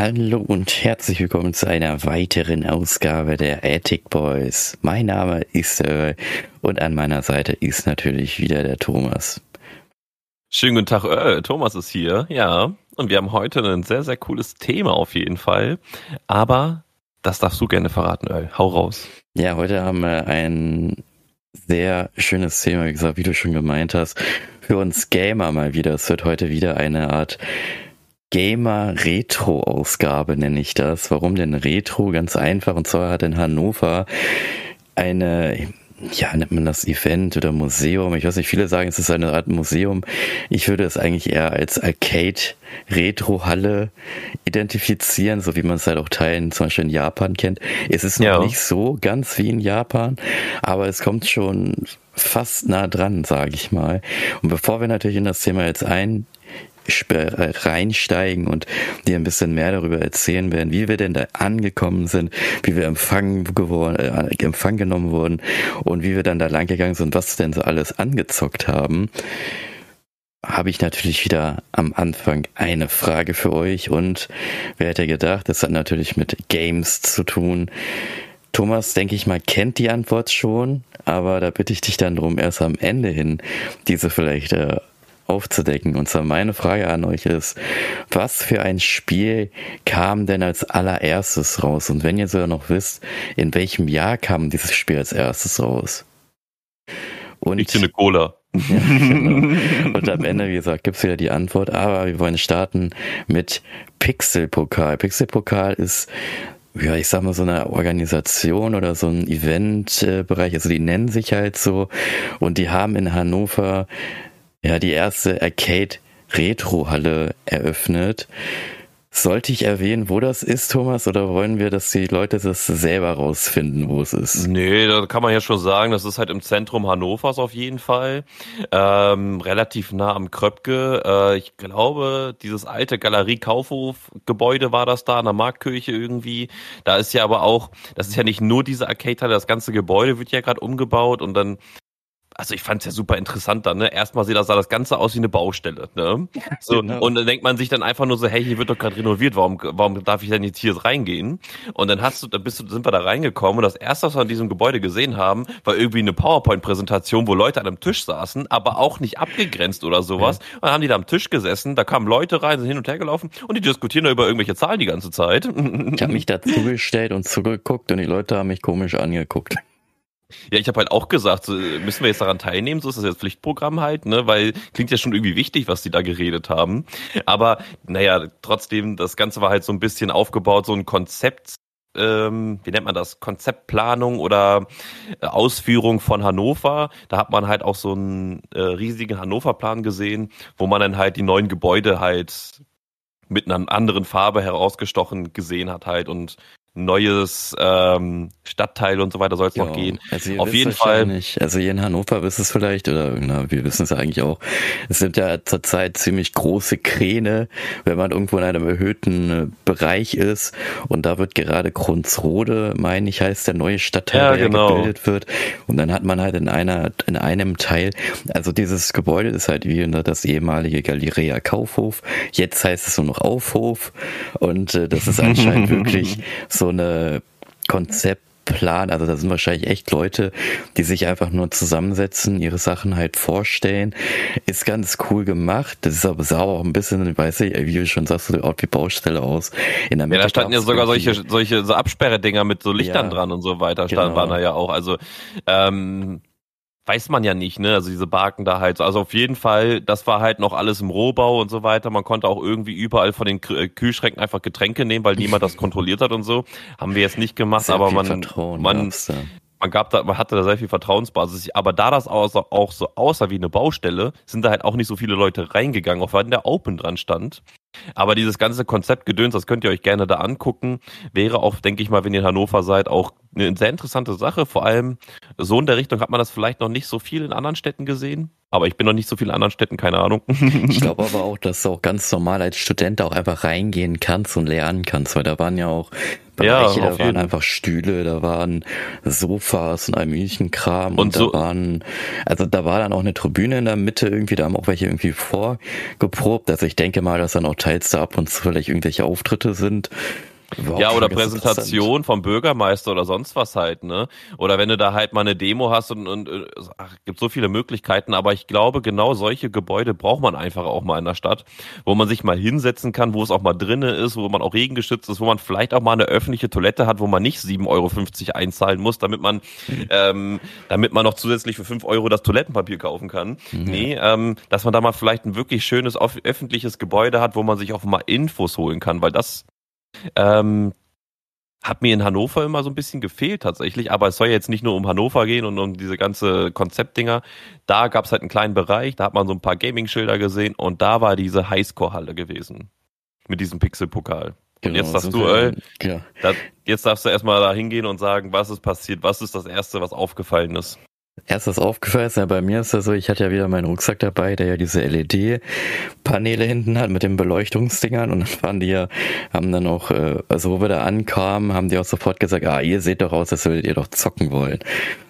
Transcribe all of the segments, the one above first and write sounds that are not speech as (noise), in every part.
Hallo und herzlich willkommen zu einer weiteren Ausgabe der Attic Boys. Mein Name ist Earl und an meiner Seite ist natürlich wieder der Thomas. Schönen guten Tag, Earl. Thomas ist hier, ja. Und wir haben heute ein sehr, sehr cooles Thema auf jeden Fall. Aber das darfst du gerne verraten, Earl. Hau raus. Ja, heute haben wir ein sehr schönes Thema, wie gesagt, wie du schon gemeint hast. Für uns Gamer mal wieder. Es wird heute wieder eine Art Gamer-Retro-Ausgabe, nenne ich das. Warum denn Retro? Ganz einfach. Und zwar hat in Hannover eine ja, nennt man das Event oder Museum? Ich weiß nicht, viele sagen, es ist eine Art Museum. Ich würde es eigentlich eher als Arcade-Retro-Halle identifizieren, so wie man es halt auch Teilen zum Beispiel in Japan kennt. Es ist noch ja. nicht so ganz wie in Japan, aber es kommt schon fast nah dran, sage ich mal. Und bevor wir natürlich in das Thema jetzt ein reinsteigen und dir ein bisschen mehr darüber erzählen werden, wie wir denn da angekommen sind, wie wir empfangen geworden, äh, empfang genommen wurden und wie wir dann da lang gegangen sind, was denn so alles angezockt haben habe ich natürlich wieder am Anfang eine Frage für euch und wer hätte gedacht, das hat natürlich mit Games zu tun. Thomas, denke ich mal, kennt die Antwort schon, aber da bitte ich dich dann drum, erst am Ende hin diese vielleicht äh, aufzudecken. Und zwar meine Frage an euch ist, was für ein Spiel kam denn als allererstes raus? Und wenn ihr sogar noch wisst, in welchem Jahr kam dieses Spiel als erstes raus? Und ich finde Cola. (laughs) Ja, genau. Und am Ende, wie gesagt, gibt's wieder die Antwort. Aber wir wollen starten mit Pixelpokal. Pixelpokal ist ja, ich sag mal, so eine Organisation oder so ein Eventbereich, also die nennen sich halt so und die haben in Hannover ja die erste Arcade-Retro-Halle eröffnet. Sollte ich erwähnen, wo das ist, Thomas, oder wollen wir, dass die Leute das selber rausfinden, wo es ist? Nee, da kann man ja schon sagen, das ist halt im Zentrum Hannovers auf jeden Fall. Ähm, relativ nah am Kröpke. Äh, ich glaube, dieses alte Galerie-Kaufhof-Gebäude war das da, an der Marktkirche irgendwie. Da ist ja aber auch, das ist ja nicht nur diese Arcade-Halle, das ganze Gebäude wird ja gerade umgebaut und dann also ich fand es ja super interessant dann, ne? Erstmal sieht das, sah das Ganze aus wie eine Baustelle, ne? So, genau. Und dann denkt man sich dann einfach nur so, hey, hier wird doch gerade renoviert, warum, warum darf ich denn jetzt hier reingehen? Und dann hast du, dann bist du, sind wir da reingekommen und das erste, was wir an diesem Gebäude gesehen haben, war irgendwie eine PowerPoint-Präsentation, wo Leute an einem Tisch saßen, aber auch nicht abgegrenzt oder sowas. Und dann haben die da am Tisch gesessen, da kamen Leute rein, sind hin und her gelaufen und die diskutieren da über irgendwelche Zahlen die ganze Zeit. Ich habe mich dazugestellt (laughs) und zugeguckt und die Leute haben mich komisch angeguckt. Ja, ich habe halt auch gesagt, so, müssen wir jetzt daran teilnehmen, so ist das jetzt Pflichtprogramm halt, ne? Weil klingt ja schon irgendwie wichtig, was die da geredet haben. Aber naja, trotzdem, das Ganze war halt so ein bisschen aufgebaut, so ein Konzept, ähm, wie nennt man das, Konzeptplanung oder äh, Ausführung von Hannover. Da hat man halt auch so einen äh, riesigen Hannover-Plan gesehen, wo man dann halt die neuen Gebäude halt mit einer anderen Farbe herausgestochen gesehen hat halt und neues ähm, Stadtteil und so weiter soll es noch gehen. Also Auf jeden Fall. Nicht. Also hier in Hannover wisst es vielleicht, oder na, wir wissen es eigentlich auch, es sind ja zurzeit ziemlich große Kräne, wenn man irgendwo in einem erhöhten äh, Bereich ist. Und da wird gerade Krunsrode, meine ich, heißt der neue Stadtteil, ja, der genau. gebildet wird. Und dann hat man halt in einer, in einem Teil, also dieses Gebäude ist halt wie das ehemalige Galeria Kaufhof. Jetzt heißt es nur noch Aufhof. Und äh, das ist anscheinend (laughs) wirklich so eine Konzeptplan. Also da sind wahrscheinlich echt Leute, die sich einfach nur zusammensetzen, ihre Sachen halt vorstellen. Ist ganz cool gemacht. Das ist aber sauber auch ein bisschen, weiß ich, wie du schon sagst, so wie Baustelle aus. In der Mitte ja, da standen ja sogar solche, solche so Absperredinger mit so Lichtern ja, dran und so weiter, stand, genau. waren da ja auch. Also ähm, weiß man ja nicht, ne? Also diese Barken da halt. Also auf jeden Fall, das war halt noch alles im Rohbau und so weiter. Man konnte auch irgendwie überall von den äh, Kühlschränken einfach Getränke nehmen, weil niemand das (laughs) kontrolliert hat und so. Haben wir jetzt nicht gemacht, Sehr aber man, Vertrauen, man, man gab da, man hatte da sehr viel Vertrauensbasis. Aber da das auch so, auch so aussah wie eine Baustelle, sind da halt auch nicht so viele Leute reingegangen, auch wenn der Open dran stand. Aber dieses ganze Konzept Gedöns, das könnt ihr euch gerne da angucken. Wäre auch, denke ich mal, wenn ihr in Hannover seid, auch eine sehr interessante Sache. Vor allem so in der Richtung hat man das vielleicht noch nicht so viel in anderen Städten gesehen. Aber ich bin noch nicht so viel in anderen Städten, keine Ahnung. ich (laughs) glaube aber auch, dass du auch ganz normal als Student auch einfach reingehen kannst und lernen kannst, weil da waren ja auch Bereiche, ja, da waren einfach Stühle, da waren Sofas und ein Münchenkram und, und so da waren, also da war dann auch eine Tribüne in der Mitte irgendwie, da haben auch welche irgendwie vorgeprobt. Also ich denke mal, dass dann auch teils da ab und zu vielleicht irgendwelche Auftritte sind. Ja, oder Präsentation vom Bürgermeister oder sonst was halt, ne? Oder wenn du da halt mal eine Demo hast und, und ach, gibt so viele Möglichkeiten, aber ich glaube, genau solche Gebäude braucht man einfach auch mal in der Stadt, wo man sich mal hinsetzen kann, wo es auch mal drinnen ist, wo man auch regengeschützt ist, wo man vielleicht auch mal eine öffentliche Toilette hat, wo man nicht 7,50 Euro einzahlen muss, damit man, (laughs) ähm, damit man noch zusätzlich für 5 Euro das Toilettenpapier kaufen kann. Mhm. Nee, ähm, dass man da mal vielleicht ein wirklich schönes öffentliches Gebäude hat, wo man sich auch mal Infos holen kann, weil das ähm, hat mir in Hannover immer so ein bisschen gefehlt tatsächlich, aber es soll jetzt nicht nur um Hannover gehen und um diese ganze Konzeptdinger. Da gab es halt einen kleinen Bereich, da hat man so ein paar Gaming-Schilder gesehen und da war diese Highscore-Halle gewesen. Mit diesem Pixel-Pokal. Und genau, jetzt sagst du, ey, ja. jetzt darfst du erstmal da hingehen und sagen, was ist passiert, was ist das Erste, was aufgefallen ist. Erst was aufgefallen ist, ja, bei mir ist das so, ich hatte ja wieder meinen Rucksack dabei, der ja diese LED-Paneele hinten hat mit den Beleuchtungsdingern und dann waren die ja, haben dann auch, äh, also wo wir da ankamen, haben die auch sofort gesagt, ah, ihr seht doch aus, als würdet ihr doch zocken wollen.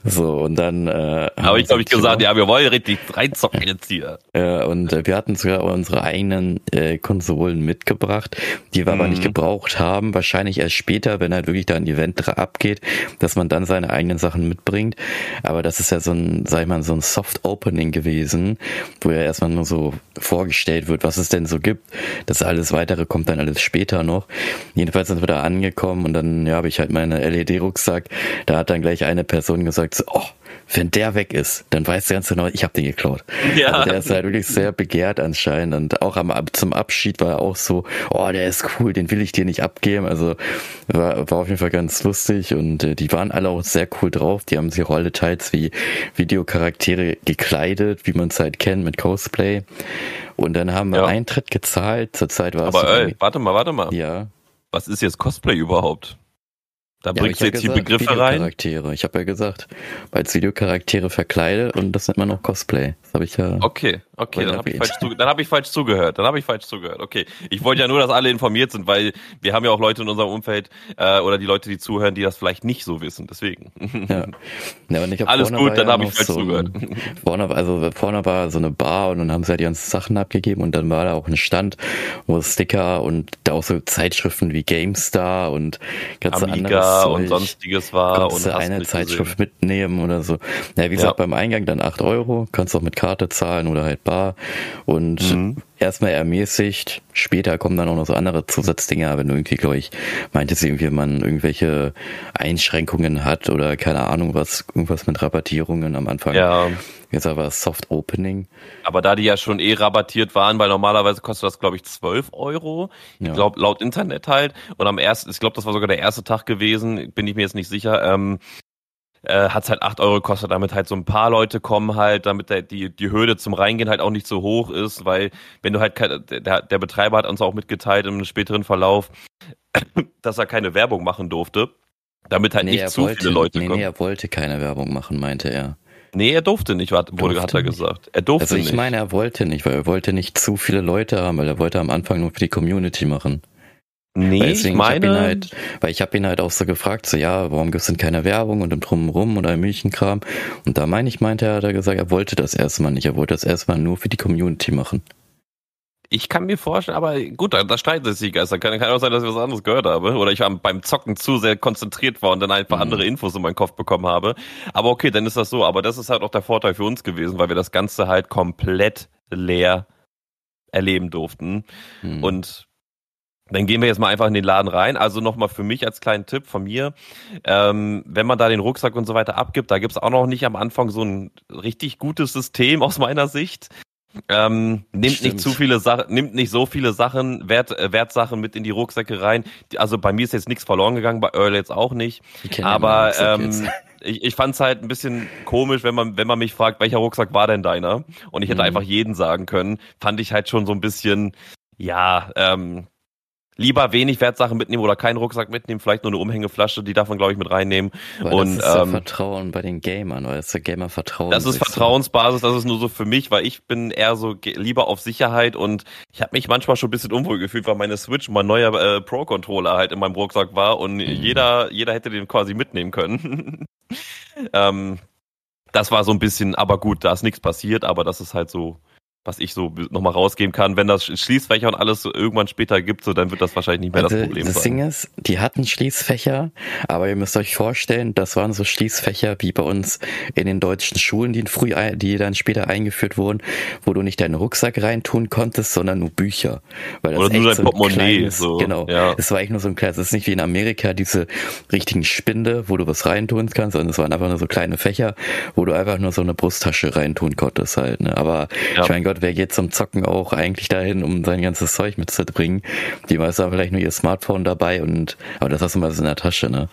So, und dann, äh, habe ich, glaube ich, gesagt, ja, wir wollen richtig reinzocken jetzt hier. Ja, und äh, wir hatten sogar unsere eigenen äh, Konsolen mitgebracht, die wir mhm. aber nicht mhm. gebraucht haben, wahrscheinlich erst später, wenn halt wirklich da ein Event abgeht, dass man dann seine eigenen Sachen mitbringt. Aber das ist ja so ein, sag ich mal, so ein Soft Opening gewesen, wo ja erstmal nur so vorgestellt wird, was es denn so gibt. Das alles weitere kommt dann alles später noch. Jedenfalls sind wir da angekommen und dann, ja, habe ich halt meine LED-Rucksack. Da hat dann gleich eine Person gesagt, so, oh, wenn der weg ist, dann weißt du ganz genau, ich habe den geklaut. Ja. Also der ist halt wirklich sehr begehrt anscheinend und auch am, zum Abschied war er auch so, oh, der ist cool, den will ich dir nicht abgeben. Also war, war auf jeden Fall ganz lustig und äh, die waren alle auch sehr cool drauf. Die haben sich auch alle teils wie Videocharaktere gekleidet, wie man es halt kennt mit Cosplay. Und dann haben wir ja. Eintritt gezahlt. Zurzeit war Aber ey, warte mal, warte mal. Ja. Was ist jetzt Cosplay überhaupt? Da ja, bringst du jetzt ja gesagt, die Begriffe rein. Ich habe ja gesagt, als Videocharaktere verkleidet und das nennt man auch Cosplay. Das habe ich ja. Okay, okay, dann habe ich, falsch hab ich falsch zugehört. Dann habe ich falsch zugehört. Okay, ich wollte ja nur, dass alle informiert sind, weil wir haben ja auch Leute in unserem Umfeld äh, oder die Leute, die zuhören, die das vielleicht nicht so wissen. Deswegen. Ja. (laughs) ja und ich hab Alles gut, dann ja habe ich falsch so zugehört. (laughs) Vorne, also vorne war so eine Bar und dann haben sie ja die ganzen Sachen abgegeben und dann war da auch ein Stand, wo Sticker und da auch so Zeitschriften wie GameStar und ganze Amiga und sonstiges war. und eine Zeitschrift gesehen. mitnehmen oder so. Ja, wie gesagt, ja. beim Eingang dann acht Euro, kannst auch mit Karte zahlen oder halt bar. Und mhm. Erstmal ermäßigt, später kommen dann auch noch so andere Zusatzdinger, wenn du irgendwie, glaube ich, meintest irgendwie, man irgendwelche Einschränkungen hat oder keine Ahnung was, irgendwas mit Rabattierungen am Anfang. Ja. Jetzt aber Soft Opening. Aber da die ja schon eh rabattiert waren, weil normalerweise kostet das, glaube ich, 12 Euro. Ich ja. glaube, laut Internet halt. Und am ersten, ich glaube, das war sogar der erste Tag gewesen, bin ich mir jetzt nicht sicher. Ähm, äh, hat halt 8 Euro gekostet, damit halt so ein paar Leute kommen halt, damit der, die, die Hürde zum Reingehen halt auch nicht so hoch ist, weil wenn du halt, der, der Betreiber hat uns auch mitgeteilt im späteren Verlauf, (coughs) dass er keine Werbung machen durfte, damit halt nee, nicht zu wollte, viele Leute nee, kommen. Nee, er wollte keine Werbung machen, meinte er. Nee, er durfte nicht, wurde, durfte hat er gesagt. Er durfte also ich nicht. meine, er wollte nicht, weil er wollte nicht zu viele Leute haben, weil er wollte am Anfang nur für die Community machen. Nee, deswegen, ich meine... Ich halt, weil ich habe ihn halt auch so gefragt, so ja, warum gibt's denn keine Werbung und im Drumherum oder im Milchenkram? Und da meine ich, meinte er, hat er gesagt, er wollte das erstmal nicht. Er wollte das erstmal nur für die Community machen. Ich kann mir vorstellen, aber gut, da, da streiten sich die Geister. Kann, kann auch sein, dass ich was anderes gehört habe. Oder ich war beim Zocken zu sehr konzentriert war und dann einfach mhm. andere Infos in meinen Kopf bekommen habe. Aber okay, dann ist das so. Aber das ist halt auch der Vorteil für uns gewesen, weil wir das Ganze halt komplett leer erleben durften. Mhm. Und dann gehen wir jetzt mal einfach in den Laden rein. Also nochmal für mich als kleinen Tipp von mir, ähm, wenn man da den Rucksack und so weiter abgibt, da gibt's auch noch nicht am Anfang so ein richtig gutes System aus meiner Sicht. Ähm, nimmt Stimmt. nicht zu viele Sachen, nimmt nicht so viele Sachen, Wert, äh, Wertsachen mit in die Rucksäcke rein. Also bei mir ist jetzt nichts verloren gegangen, bei Earl jetzt auch nicht. Aber ähm, (laughs) ich, ich fand es halt ein bisschen komisch, wenn man, wenn man mich fragt, welcher Rucksack war denn deiner? Und ich hätte mhm. einfach jeden sagen können. Fand ich halt schon so ein bisschen, ja, ähm, lieber wenig Wertsachen mitnehmen oder keinen Rucksack mitnehmen, vielleicht nur eine Umhängeflasche, die darf man, glaube ich, mit reinnehmen. Weil und, das ist ähm, Vertrauen bei den Gamern, weil das der Gamer Vertrauen. Das ist Vertrauensbasis, das ist nur so für mich, weil ich bin eher so lieber auf Sicherheit und ich habe mich manchmal schon ein bisschen unwohl gefühlt, weil meine Switch, mein neuer äh, Pro-Controller halt in meinem Rucksack war und mhm. jeder, jeder hätte den quasi mitnehmen können. (laughs) ähm, das war so ein bisschen, aber gut, da ist nichts passiert, aber das ist halt so was ich so nochmal rausgeben kann. Wenn das Schließfächer und alles so irgendwann später gibt, so dann wird das wahrscheinlich nicht mehr also, das Problem das sein. Das Ding ist, die hatten Schließfächer, aber ihr müsst euch vorstellen, das waren so Schließfächer wie bei uns in den deutschen Schulen, die früh, die dann später eingeführt wurden, wo du nicht deinen Rucksack reintun konntest, sondern nur Bücher. Weil das Oder nur dein so Portemonnaie. Kleines, so. Genau. Ja. Es war eigentlich nur so ein kleines, es ist nicht wie in Amerika diese richtigen Spinde, wo du was reintun kannst, sondern es waren einfach nur so kleine Fächer, wo du einfach nur so eine Brusttasche reintun konntest halt. Ne? Aber ja. ich mein Gott, wer geht zum Zocken auch eigentlich dahin, um sein ganzes Zeug mitzubringen? Die meisten haben vielleicht nur ihr Smartphone dabei und, aber das hast du mal so in der Tasche, ne?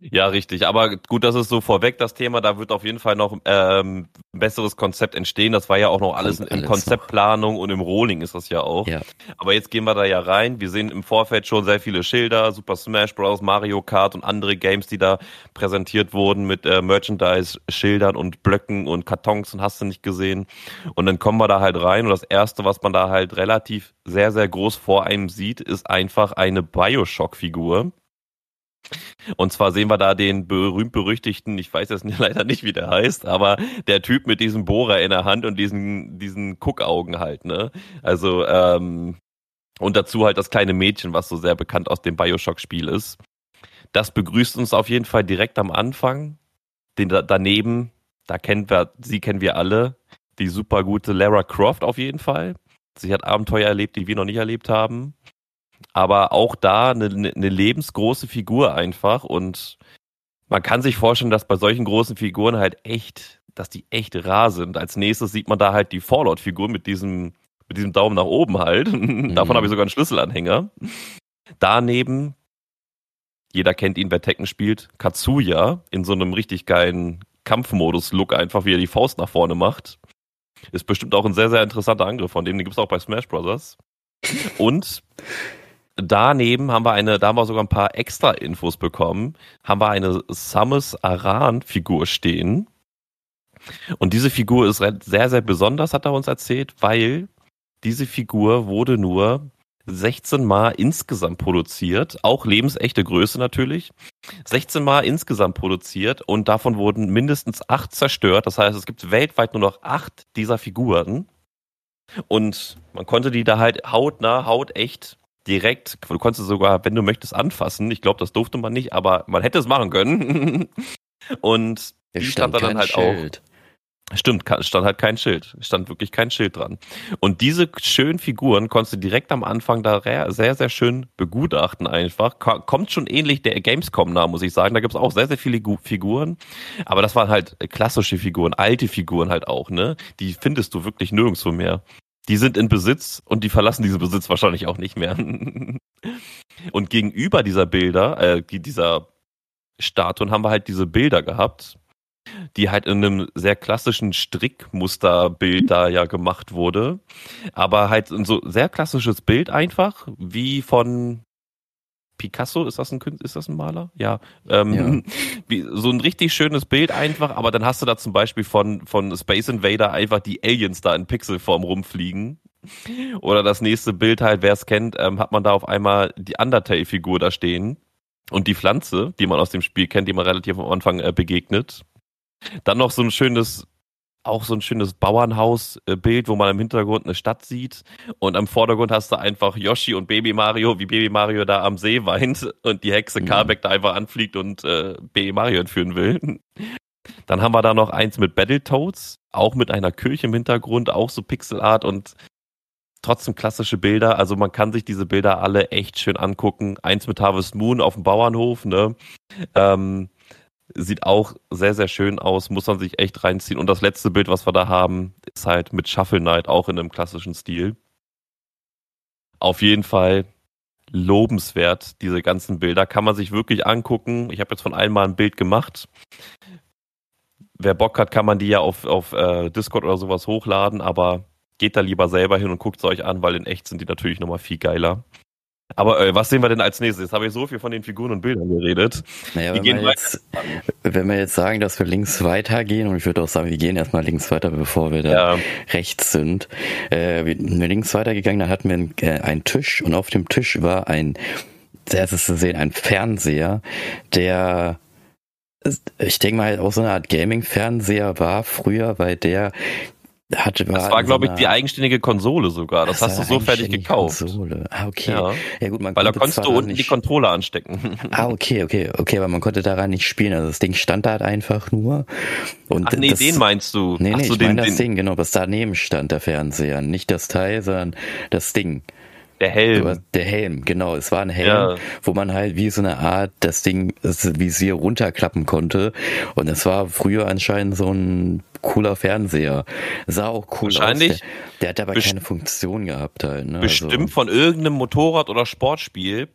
Ja, richtig. Aber gut, das ist so vorweg das Thema. Da wird auf jeden Fall noch ähm, ein besseres Konzept entstehen. Das war ja auch noch alles in Konzeptplanung noch. und im Rolling ist das ja auch. Ja. Aber jetzt gehen wir da ja rein. Wir sehen im Vorfeld schon sehr viele Schilder, Super Smash Bros., Mario Kart und andere Games, die da präsentiert wurden mit äh, Merchandise-Schildern und Blöcken und Kartons und hast du nicht gesehen. Und dann kommen wir da halt rein und das erste, was man da halt relativ sehr, sehr groß vor einem sieht, ist einfach eine Bioshock-Figur. Und zwar sehen wir da den berühmt-berüchtigten, ich weiß jetzt (laughs) leider nicht, wie der heißt, aber der Typ mit diesem Bohrer in der Hand und diesen, diesen Guckaugen halt, ne? Also, ähm, und dazu halt das kleine Mädchen, was so sehr bekannt aus dem Bioshock-Spiel ist. Das begrüßt uns auf jeden Fall direkt am Anfang. Den da, daneben, da kennen wir, sie kennen wir alle, die super gute Lara Croft auf jeden Fall. Sie hat Abenteuer erlebt, die wir noch nicht erlebt haben aber auch da eine, eine lebensgroße Figur einfach und man kann sich vorstellen, dass bei solchen großen Figuren halt echt, dass die echt rar sind. Als nächstes sieht man da halt die Fallout-Figur mit diesem, mit diesem Daumen nach oben halt. Mhm. (laughs) Davon habe ich sogar einen Schlüsselanhänger. Daneben, jeder kennt ihn, wer Tekken spielt, Katsuya in so einem richtig geilen Kampfmodus-Look einfach, wie er die Faust nach vorne macht. Ist bestimmt auch ein sehr, sehr interessanter Angriff von dem. Den gibt es auch bei Smash Bros. Und daneben haben wir eine, da haben wir sogar ein paar extra Infos bekommen, haben wir eine Samus Aran Figur stehen. Und diese Figur ist sehr, sehr besonders, hat er uns erzählt, weil diese Figur wurde nur 16 Mal insgesamt produziert, auch lebensechte Größe natürlich. 16 Mal insgesamt produziert und davon wurden mindestens acht zerstört. Das heißt, es gibt weltweit nur noch acht dieser Figuren. Und man konnte die da halt hautnah, hautecht direkt, du konntest sogar, wenn du möchtest, anfassen. Ich glaube, das durfte man nicht, aber man hätte es machen können. (laughs) Und die stand da dann halt Schild. auch. Stimmt, stand halt kein Schild. Stand wirklich kein Schild dran. Und diese schönen Figuren konntest du direkt am Anfang da sehr, sehr schön begutachten einfach. Kommt schon ähnlich der Gamescom nah, muss ich sagen. Da gibt es auch sehr, sehr viele Figuren. Aber das waren halt klassische Figuren, alte Figuren halt auch, ne? Die findest du wirklich nirgendwo mehr die sind in Besitz und die verlassen diesen Besitz wahrscheinlich auch nicht mehr. (laughs) und gegenüber dieser Bilder, äh, dieser Statuen haben wir halt diese Bilder gehabt, die halt in einem sehr klassischen Strickmusterbild da ja gemacht wurde. Aber halt so sehr klassisches Bild einfach, wie von Picasso, ist das ein Künstler, ist das ein Maler? Ja. Ähm, ja. (laughs) So ein richtig schönes Bild einfach, aber dann hast du da zum Beispiel von, von Space Invader einfach die Aliens da in Pixelform rumfliegen. Oder das nächste Bild halt, wer es kennt, ähm, hat man da auf einmal die Undertale-Figur da stehen. Und die Pflanze, die man aus dem Spiel kennt, die man relativ am Anfang äh, begegnet. Dann noch so ein schönes auch so ein schönes Bauernhausbild, wo man im Hintergrund eine Stadt sieht und am Vordergrund hast du einfach Yoshi und Baby Mario, wie Baby Mario da am See weint und die Hexe mhm. Karbeck da einfach anfliegt und äh, Baby Mario entführen will. (laughs) Dann haben wir da noch eins mit Battletoads, auch mit einer Kirche im Hintergrund, auch so Pixelart und trotzdem klassische Bilder. Also man kann sich diese Bilder alle echt schön angucken. Eins mit Harvest Moon auf dem Bauernhof, ne? Ähm, Sieht auch sehr, sehr schön aus, muss man sich echt reinziehen. Und das letzte Bild, was wir da haben, ist halt mit Shuffle Knight, auch in einem klassischen Stil. Auf jeden Fall lobenswert, diese ganzen Bilder. Kann man sich wirklich angucken. Ich habe jetzt von allen mal ein Bild gemacht. Wer Bock hat, kann man die ja auf, auf äh, Discord oder sowas hochladen, aber geht da lieber selber hin und guckt es euch an, weil in echt sind die natürlich nochmal viel geiler. Aber äh, was sehen wir denn als nächstes? Jetzt habe ich so viel von den Figuren und Bildern geredet. Naja, wenn, wir jetzt, wenn wir jetzt sagen, dass wir links weitergehen, und ich würde auch sagen, wir gehen erstmal links weiter, bevor wir da ja. rechts sind. Äh, wir sind links weitergegangen, da hatten wir einen, äh, einen Tisch und auf dem Tisch war ein, sehr zu sehen, ein Fernseher, der ich denke mal auch so eine Art Gaming-Fernseher war früher, weil der hatte, war das war, glaube ich, die eigenständige Konsole sogar. Das, das hast du so fertig gekauft. Konsole. Ah, okay. Ja, ja gut, man Weil da konntest du unten die Controller anstecken. (laughs) Ah, okay, okay, okay, aber man konnte daran nicht spielen. Also das Ding stand halt einfach nur. Und Ach nee, das, den meinst du. Nee, nee, so, ich meine das Ding, genau, was daneben stand, der Fernseher. Nicht das Teil, sondern das Ding. Der Helm. Der Helm, genau. Es war ein Helm, ja. wo man halt wie so eine Art das Ding, das Visier runterklappen konnte. Und es war früher anscheinend so ein cooler Fernseher. Sah auch cool Wahrscheinlich aus. Der, der hat aber keine Funktion gehabt halt. Ne? Bestimmt also. von irgendeinem Motorrad- oder Sportspiel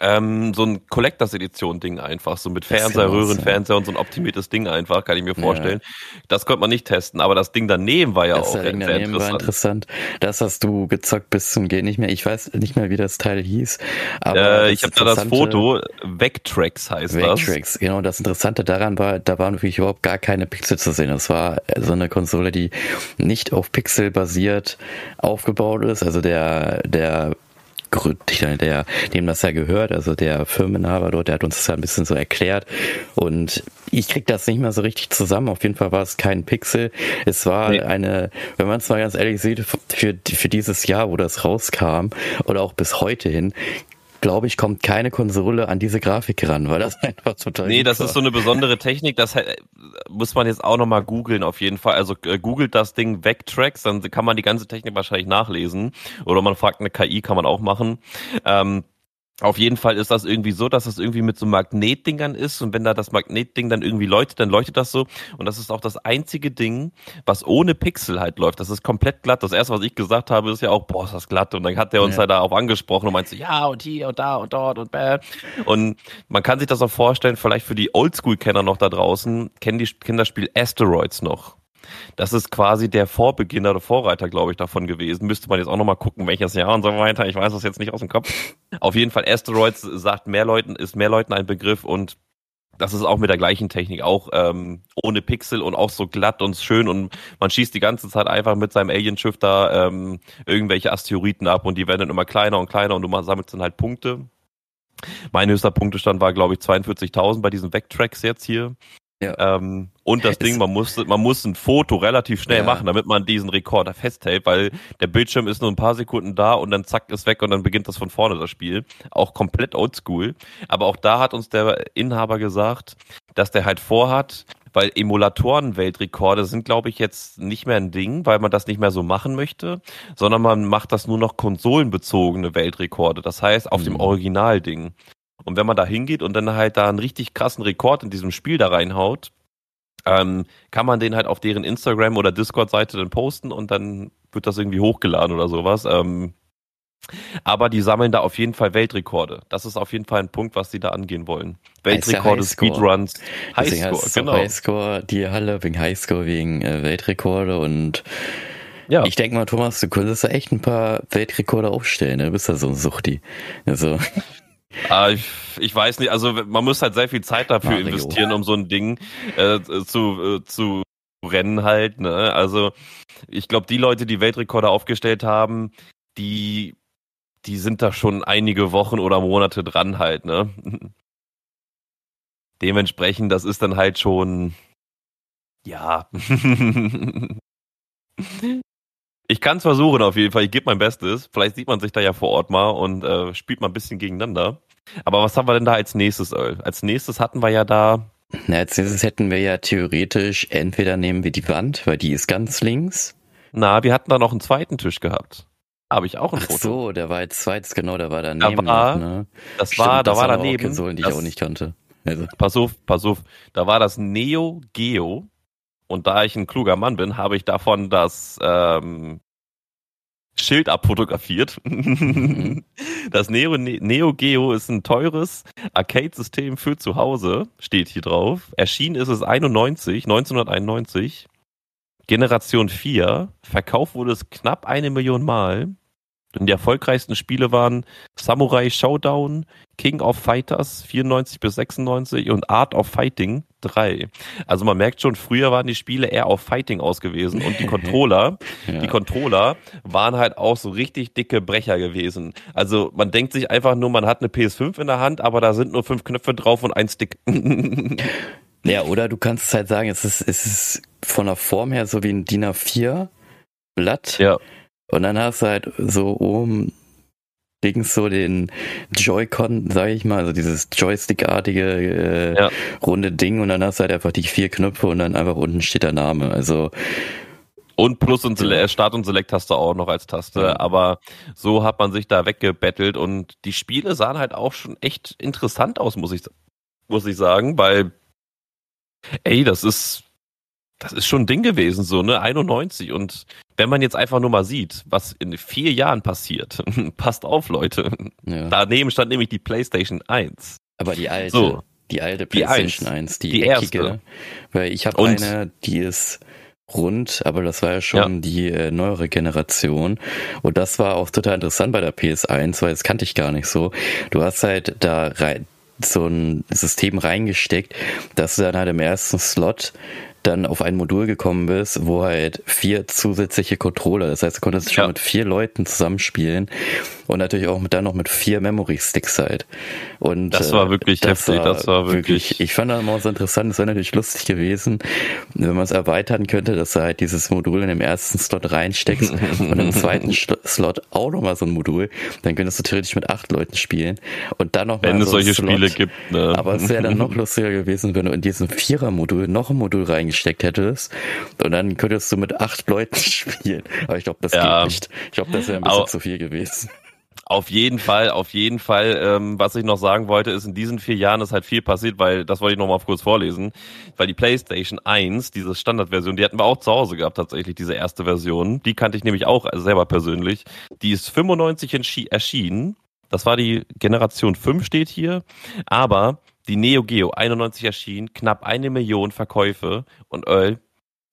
ähm, so ein Collectors Edition Ding einfach, so mit Fernseher, Röhrenfernseher und so ein optimiertes Ding einfach, kann ich mir vorstellen. Ja. Das konnte man nicht testen, aber das Ding daneben war ja das auch Ding daneben interessant. war interessant. Das hast du gezockt bis zum Gehen nicht mehr. Ich weiß nicht mehr, wie das Teil hieß. Aber äh, ich habe da das Foto, Vectrex heißt Vectrex, das. Vectrex, genau. Das Interessante daran war, da waren wirklich überhaupt gar keine Pixel zu sehen. Das war so eine Konsole, die nicht auf Pixel basiert aufgebaut ist. Also der, der der, dem das ja gehört, also der Firmeninhaber dort, der hat uns das ja ein bisschen so erklärt und ich krieg das nicht mehr so richtig zusammen. Auf jeden Fall war es kein Pixel. Es war nee. eine, wenn man es mal ganz ehrlich sieht, für, für dieses Jahr, wo das rauskam oder auch bis heute hin, glaube ich, kommt keine Konsole an diese Grafik ran, weil das (laughs) einfach total. Nee, das war. ist so eine besondere Technik, das muss man jetzt auch nochmal googeln auf jeden Fall. Also äh, googelt das Ding Vectrex, dann kann man die ganze Technik wahrscheinlich nachlesen. Oder man fragt eine KI, kann man auch machen. Ähm, auf jeden Fall ist das irgendwie so, dass das irgendwie mit so Magnetdingern ist und wenn da das Magnetding dann irgendwie leuchtet, dann leuchtet das so und das ist auch das einzige Ding, was ohne Pixel halt läuft. Das ist komplett glatt. Das erste, was ich gesagt habe, ist ja auch, boah, ist das glatt und dann hat der uns ja. halt darauf angesprochen und meinte, ja und hier und da und dort und bäh. Und man kann sich das auch vorstellen, vielleicht für die Oldschool-Kenner noch da draußen, kennen die Kinderspiel Asteroids noch. Das ist quasi der Vorbeginner oder Vorreiter, glaube ich, davon gewesen. Müsste man jetzt auch nochmal gucken, welches Jahr und so weiter. Ich weiß das jetzt nicht aus dem Kopf. Auf jeden Fall, Asteroids sagt mehr Leuten, ist mehr Leuten ein Begriff und das ist auch mit der gleichen Technik, auch ähm, ohne Pixel und auch so glatt und schön und man schießt die ganze Zeit einfach mit seinem Alienschiff da ähm, irgendwelche Asteroiden ab und die werden dann immer kleiner und kleiner und du sammelst dann halt Punkte. Mein höchster Punktestand war, glaube ich, 42.000 bei diesen Vectracks jetzt hier. Ja. Ähm, und das (laughs) Ding, man muss, man muss ein Foto relativ schnell ja. machen, damit man diesen Rekorder festhält, weil der Bildschirm ist nur ein paar Sekunden da und dann zack ist weg und dann beginnt das von vorne das Spiel. Auch komplett oldschool. Aber auch da hat uns der Inhaber gesagt, dass der halt vorhat, weil Emulatoren-Weltrekorde sind, glaube ich, jetzt nicht mehr ein Ding, weil man das nicht mehr so machen möchte, sondern man macht das nur noch konsolenbezogene Weltrekorde. Das heißt, auf mhm. dem Originalding. Und wenn man da hingeht und dann halt da einen richtig krassen Rekord in diesem Spiel da reinhaut, ähm, kann man den halt auf deren Instagram oder Discord-Seite dann posten und dann wird das irgendwie hochgeladen oder sowas. Ähm, aber die sammeln da auf jeden Fall Weltrekorde. Das ist auf jeden Fall ein Punkt, was sie da angehen wollen. Weltrekorde, Speedruns, Highscore, genau. Highscore, die Halle wegen Highscore, wegen äh, Weltrekorde und ja. Ich denke mal, Thomas, du könntest da echt ein paar Weltrekorde aufstellen, ne? Du bist ja so ein Suchti. Also. Ah, ich, ich weiß nicht, also man muss halt sehr viel Zeit dafür Mario. investieren, um so ein Ding äh, zu, äh, zu rennen halt. Ne? Also ich glaube, die Leute, die Weltrekorde aufgestellt haben, die, die sind da schon einige Wochen oder Monate dran halt. Ne? (laughs) Dementsprechend, das ist dann halt schon, ja. (laughs) Ich kann es versuchen auf jeden Fall. Ich gebe mein Bestes. Vielleicht sieht man sich da ja vor Ort mal und äh, spielt mal ein bisschen gegeneinander. Aber was haben wir denn da als nächstes, Earl? Als nächstes hatten wir ja da. Na, als nächstes hätten wir ja theoretisch entweder nehmen wir die Wand, weil die ist ganz links. Na, wir hatten da noch einen zweiten Tisch gehabt. Habe ich auch ein Ach Foto. so, der war jetzt zweites, genau, der war daneben. Da war, noch, ne? Das Stimmt, war, da war daneben. Konsolen, die das, ich auch nicht kannte. Also. Pass auf, pass auf. Da war das Neo Geo und da ich ein kluger Mann bin, habe ich davon das ähm, Schild abfotografiert. (laughs) das Neo, Neo Geo ist ein teures Arcade-System für zu Hause, steht hier drauf. Erschienen ist es 91, 1991. Generation 4. Verkauft wurde es knapp eine Million Mal. Und die erfolgreichsten Spiele waren Samurai Showdown, King of Fighters 94 bis 96 und Art of Fighting 3. Also man merkt schon, früher waren die Spiele eher auf Fighting ausgewiesen und die (laughs) Controller, ja. die Controller waren halt auch so richtig dicke Brecher gewesen. Also man denkt sich einfach nur, man hat eine PS5 in der Hand, aber da sind nur fünf Knöpfe drauf und ein Stick. (laughs) ja, oder du kannst es halt sagen, es ist, es ist von der Form her so wie ein DIN A4 Blatt. Ja. Und dann hast du halt so oben links so den Joy-Con, sage ich mal, also dieses Joystick-artige äh, ja. runde Ding und dann hast du halt einfach die vier Knöpfe und dann einfach unten steht der Name. Also und Plus und Select, Start und Select hast du auch noch als Taste, ja. aber so hat man sich da weggebettelt und die Spiele sahen halt auch schon echt interessant aus, muss ich, muss ich sagen, weil, ey, das ist, das ist schon ein Ding gewesen, so, ne, 91 und wenn man jetzt einfach nur mal sieht, was in vier Jahren passiert, (laughs) passt auf, Leute. Ja. Daneben stand nämlich die PlayStation 1. Aber die alte, so, die alte PlayStation die 1, die, die eckige. Erste. Weil ich habe eine, die ist rund, aber das war ja schon ja. die äh, neuere Generation. Und das war auch total interessant bei der PS1, weil das kannte ich gar nicht so. Du hast halt da rein, so ein System reingesteckt, dass du dann halt im ersten Slot dann auf ein Modul gekommen bist, wo halt vier zusätzliche Controller, das heißt, du konntest schon ja. mit vier Leuten zusammenspielen und natürlich auch mit, dann noch mit vier Memory Sticks halt. Und das war äh, wirklich das heftig, war das war wirklich, wirklich. Ich fand das immer so interessant, es wäre natürlich lustig gewesen, wenn man es erweitern könnte, dass du halt dieses Modul in dem ersten Slot reinsteckst (laughs) und im zweiten Slot auch nochmal so ein Modul, dann könntest du theoretisch mit acht Leuten spielen und dann noch Wenn mal es so solche Slot. Spiele gibt, ne? Aber es wäre dann noch (laughs) lustiger gewesen, wenn du in diesem Vierer-Modul noch ein Modul reingesteckt hättest und dann könntest du mit acht Leuten (laughs) spielen. Aber ich glaube, das ja. geht nicht. Ich glaube, das wäre ein bisschen zu viel gewesen. Auf jeden Fall, auf jeden Fall. Ähm, was ich noch sagen wollte, ist, in diesen vier Jahren ist halt viel passiert, weil, das wollte ich noch mal kurz vorlesen, weil die PlayStation 1, diese Standardversion, die hatten wir auch zu Hause gehabt tatsächlich, diese erste Version. Die kannte ich nämlich auch selber persönlich. Die ist 95 erschienen. Das war die Generation 5 steht hier. Aber die Neo Geo 91 erschien, knapp eine Million Verkäufe und Earl,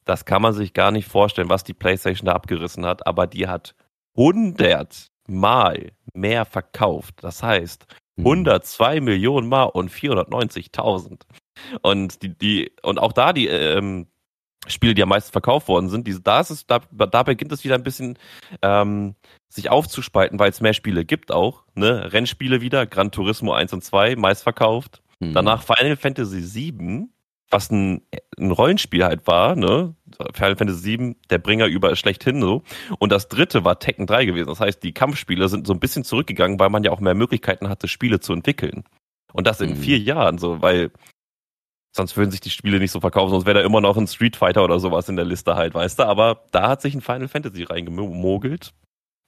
das kann man sich gar nicht vorstellen, was die PlayStation da abgerissen hat, aber die hat 100 Mal mehr verkauft. Das heißt, 102 mhm. Millionen Mal und 490.000. Und die, die, und auch da die ähm, Spiele, die am meisten verkauft worden sind, diese, da ist es, da, da beginnt es wieder ein bisschen ähm, sich aufzuspalten, weil es mehr Spiele gibt auch. Ne? Rennspiele wieder, Gran Turismo 1 und 2, meist verkauft. Mhm. Danach Final Fantasy 7 was ein, ein Rollenspiel halt war, ne? Final Fantasy VII, der Bringer über schlechthin so. Und das dritte war Tekken 3 gewesen. Das heißt, die Kampfspiele sind so ein bisschen zurückgegangen, weil man ja auch mehr Möglichkeiten hatte, Spiele zu entwickeln. Und das in mhm. vier Jahren, so, weil sonst würden sich die Spiele nicht so verkaufen, sonst wäre da immer noch ein Street Fighter oder sowas in der Liste halt, weißt du. Aber da hat sich ein Final Fantasy reingemogelt.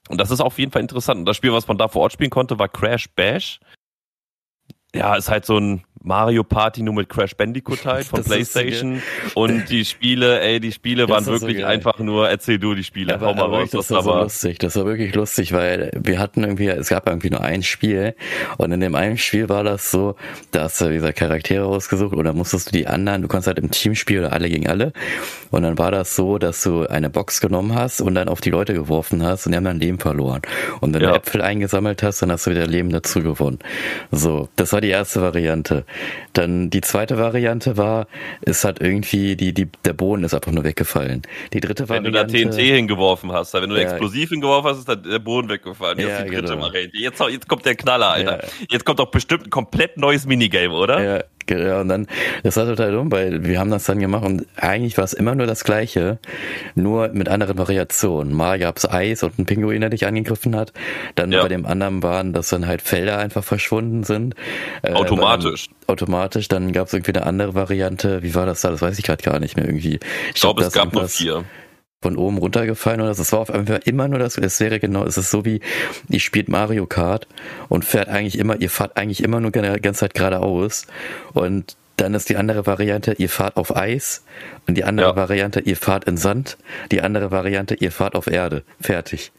Und das ist auf jeden Fall interessant. Und das Spiel, was man da vor Ort spielen konnte, war Crash Bash. Ja, ist halt so ein Mario Party nur mit Crash Bandicoot halt von (laughs) das PlayStation. So und die Spiele, ey, die Spiele das waren wirklich so einfach nur, erzähl du die Spiele, aber, hau mal raus. Das war so lustig, das war wirklich lustig, weil wir hatten irgendwie, es gab irgendwie nur ein Spiel und in dem einen Spiel war das so, da hast du dieser Charaktere ausgesucht oder musstest du die anderen, du konntest halt im Team spielen oder alle gegen alle und dann war das so, dass du eine Box genommen hast und dann auf die Leute geworfen hast und die haben dann Leben verloren. Und wenn ja. du Äpfel eingesammelt hast, dann hast du wieder Leben dazu gewonnen. So, das war die erste Variante. Dann die zweite Variante war, es hat irgendwie, die, die, der Boden ist einfach nur weggefallen. Die dritte Variante. Wenn du da TNT hingeworfen hast, wenn du ja, explosiv hingeworfen hast, ist der Boden weggefallen. Jetzt ja, genau. Jetzt, jetzt kommt der Knaller, Alter. Ja. Jetzt kommt doch bestimmt ein komplett neues Minigame, oder? Ja, ja, und dann, das war total dumm, weil wir haben das dann gemacht und eigentlich war es immer nur das Gleiche, nur mit anderen Variationen. Mal gab's Eis und ein Pinguin, der dich angegriffen hat. Dann ja. bei dem anderen waren, dass dann halt Felder einfach verschwunden sind. Äh, automatisch. Dann, automatisch. Dann gab's irgendwie eine andere Variante. Wie war das da? Das weiß ich gerade gar nicht mehr irgendwie. Ich, ich glaube, glaub, es gab noch vier von oben runtergefallen oder es war auf einmal immer nur das, es wäre genau, es ist so wie, ihr spielt Mario Kart und fährt eigentlich immer, ihr fahrt eigentlich immer nur die ganze Zeit geradeaus und dann ist die andere Variante, ihr fahrt auf Eis. Und die andere ja. Variante, ihr fahrt in Sand. Die andere Variante, ihr fahrt auf Erde. Fertig.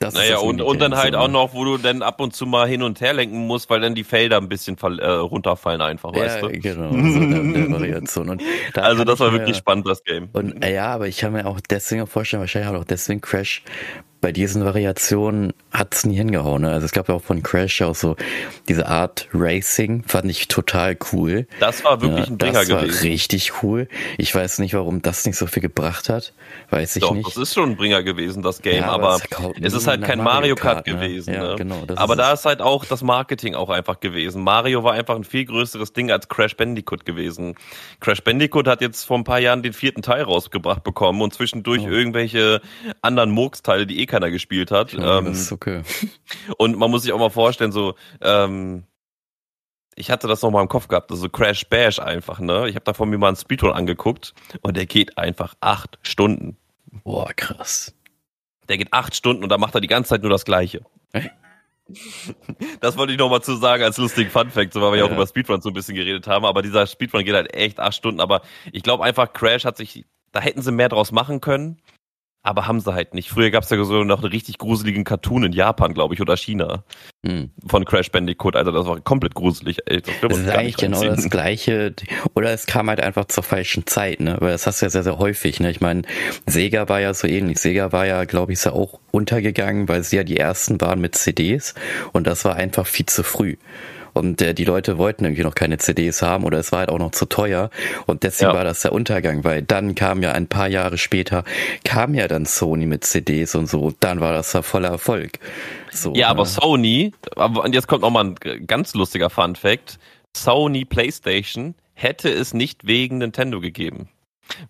Das naja, und, und dann halt auch noch, wo du dann ab und zu mal hin und her lenken musst, weil dann die Felder ein bisschen äh, runterfallen einfach, ja, weißt du? genau. So Variation. Und (laughs) da also das war wirklich ja, spannend, das Game. Und äh, ja, aber ich kann mir auch deswegen vorstellen, wahrscheinlich hat auch deswegen Crash bei diesen Variationen hat es nie hingehauen. Ne? Also es gab ja auch von Crash auch so diese Art Racing, fand ich total cool. Das war wirklich ja, ein Bringer gewesen. Das war richtig cool. Ich weiß nicht, warum das nicht so viel gebracht hat. Weiß ich Doch, nicht. das ist schon ein Bringer gewesen, das Game, ja, aber, aber es ist halt kein Mario Kart, Kart ne? gewesen. Ja, ne? genau, aber da ist halt auch das Marketing auch einfach gewesen. Mario war einfach ein viel größeres Ding als Crash Bandicoot gewesen. Crash Bandicoot hat jetzt vor ein paar Jahren den vierten Teil rausgebracht bekommen und zwischendurch oh. irgendwelche anderen Murks-Teile, die eh keiner gespielt hat. Ja, ähm, das ist okay. (laughs) Und man muss sich auch mal vorstellen, so, ähm, ich hatte das noch mal im Kopf gehabt, also Crash Bash einfach, ne? Ich habe davon mir mal einen Speedrun angeguckt und der geht einfach acht Stunden. Boah, krass. Der geht acht Stunden und da macht er die ganze Zeit nur das Gleiche. (laughs) Das wollte ich noch mal zu sagen als lustigen Funfact, so weil wir ja auch über Speedrun so ein bisschen geredet haben. Aber dieser Speedrun geht halt echt acht Stunden. Aber ich glaube einfach, Crash hat sich, da hätten sie mehr draus machen können. Aber haben sie halt nicht. Früher gab es ja so noch einen richtig gruseligen Cartoon in Japan, glaube ich, oder China. Hm. Von Crash Bandicoot. Also das war komplett gruselig. Ey, das, das ist eigentlich genau das Gleiche. Oder es kam halt einfach zur falschen Zeit, ne? Weil das hast du ja sehr, sehr häufig, ne? Ich meine, Sega war ja so ähnlich. Sega war ja, glaube ich, ja auch untergegangen, weil sie ja die ersten waren mit CDs. Und das war einfach viel zu früh. Und äh, die Leute wollten irgendwie noch keine CDs haben oder es war halt auch noch zu teuer. Und deswegen ja. war das der Untergang, weil dann kam ja ein paar Jahre später, kam ja dann Sony mit CDs und so. Dann war das ja voller Erfolg. So, ja, aber ne? Sony, und jetzt kommt nochmal ein ganz lustiger Fun Fact. Sony PlayStation hätte es nicht wegen Nintendo gegeben.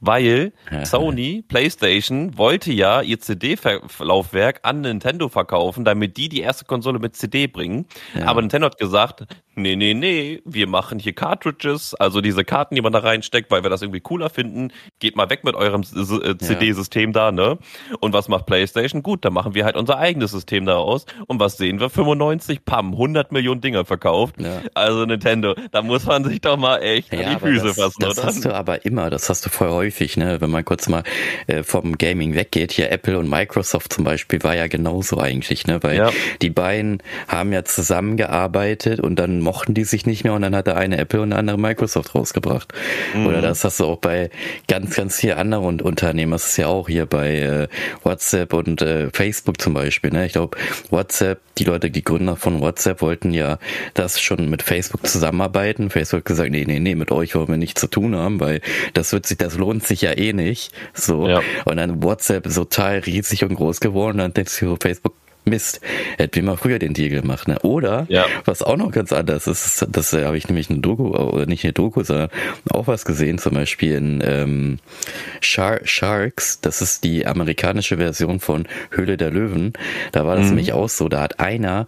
Weil Sony PlayStation wollte ja ihr CD-Laufwerk an Nintendo verkaufen, damit die die erste Konsole mit CD bringen. Ja. Aber Nintendo hat gesagt, nee, nee, nee, wir machen hier Cartridges, also diese Karten, die man da reinsteckt, weil wir das irgendwie cooler finden. Geht mal weg mit eurem äh, CD-System da, ne? Und was macht PlayStation? Gut, dann machen wir halt unser eigenes System da aus. Und was sehen wir? 95, pam, 100 Millionen Dinger verkauft. Ja. Also Nintendo, da muss man sich doch mal echt ja, an die Füße das, fassen, das oder? Das hast du aber immer, das hast du voll häufig, ne? Wenn man kurz mal äh, vom Gaming weggeht, hier Apple und Microsoft zum Beispiel war ja genauso eigentlich, ne? Weil ja. die beiden haben ja zusammengearbeitet und dann mochten die sich nicht mehr und dann hat der eine Apple und der andere Microsoft rausgebracht. Mhm. Oder das hast du auch bei ganz, ganz vielen anderen Unternehmen. Das ist ja auch hier bei äh, WhatsApp und äh, Facebook zum Beispiel. Ne? Ich glaube, WhatsApp, die Leute, die Gründer von WhatsApp wollten ja das schon mit Facebook zusammenarbeiten. Facebook hat gesagt, nee, nee, nee, mit euch wollen wir nichts zu tun haben, weil das wird sich, das lohnt sich ja eh nicht. So. Ja. Und dann WhatsApp ist total riesig und groß geworden. Und dann denkst du, Facebook Mist, hätten wir mal früher den Deal gemacht. Ne? Oder, ja. was auch noch ganz anders ist, das habe ich nämlich eine Doku, oder nicht eine Doku, sondern auch was gesehen, zum Beispiel in ähm, Shar Sharks, das ist die amerikanische Version von Höhle der Löwen. Da war das mhm. nämlich auch so, da hat einer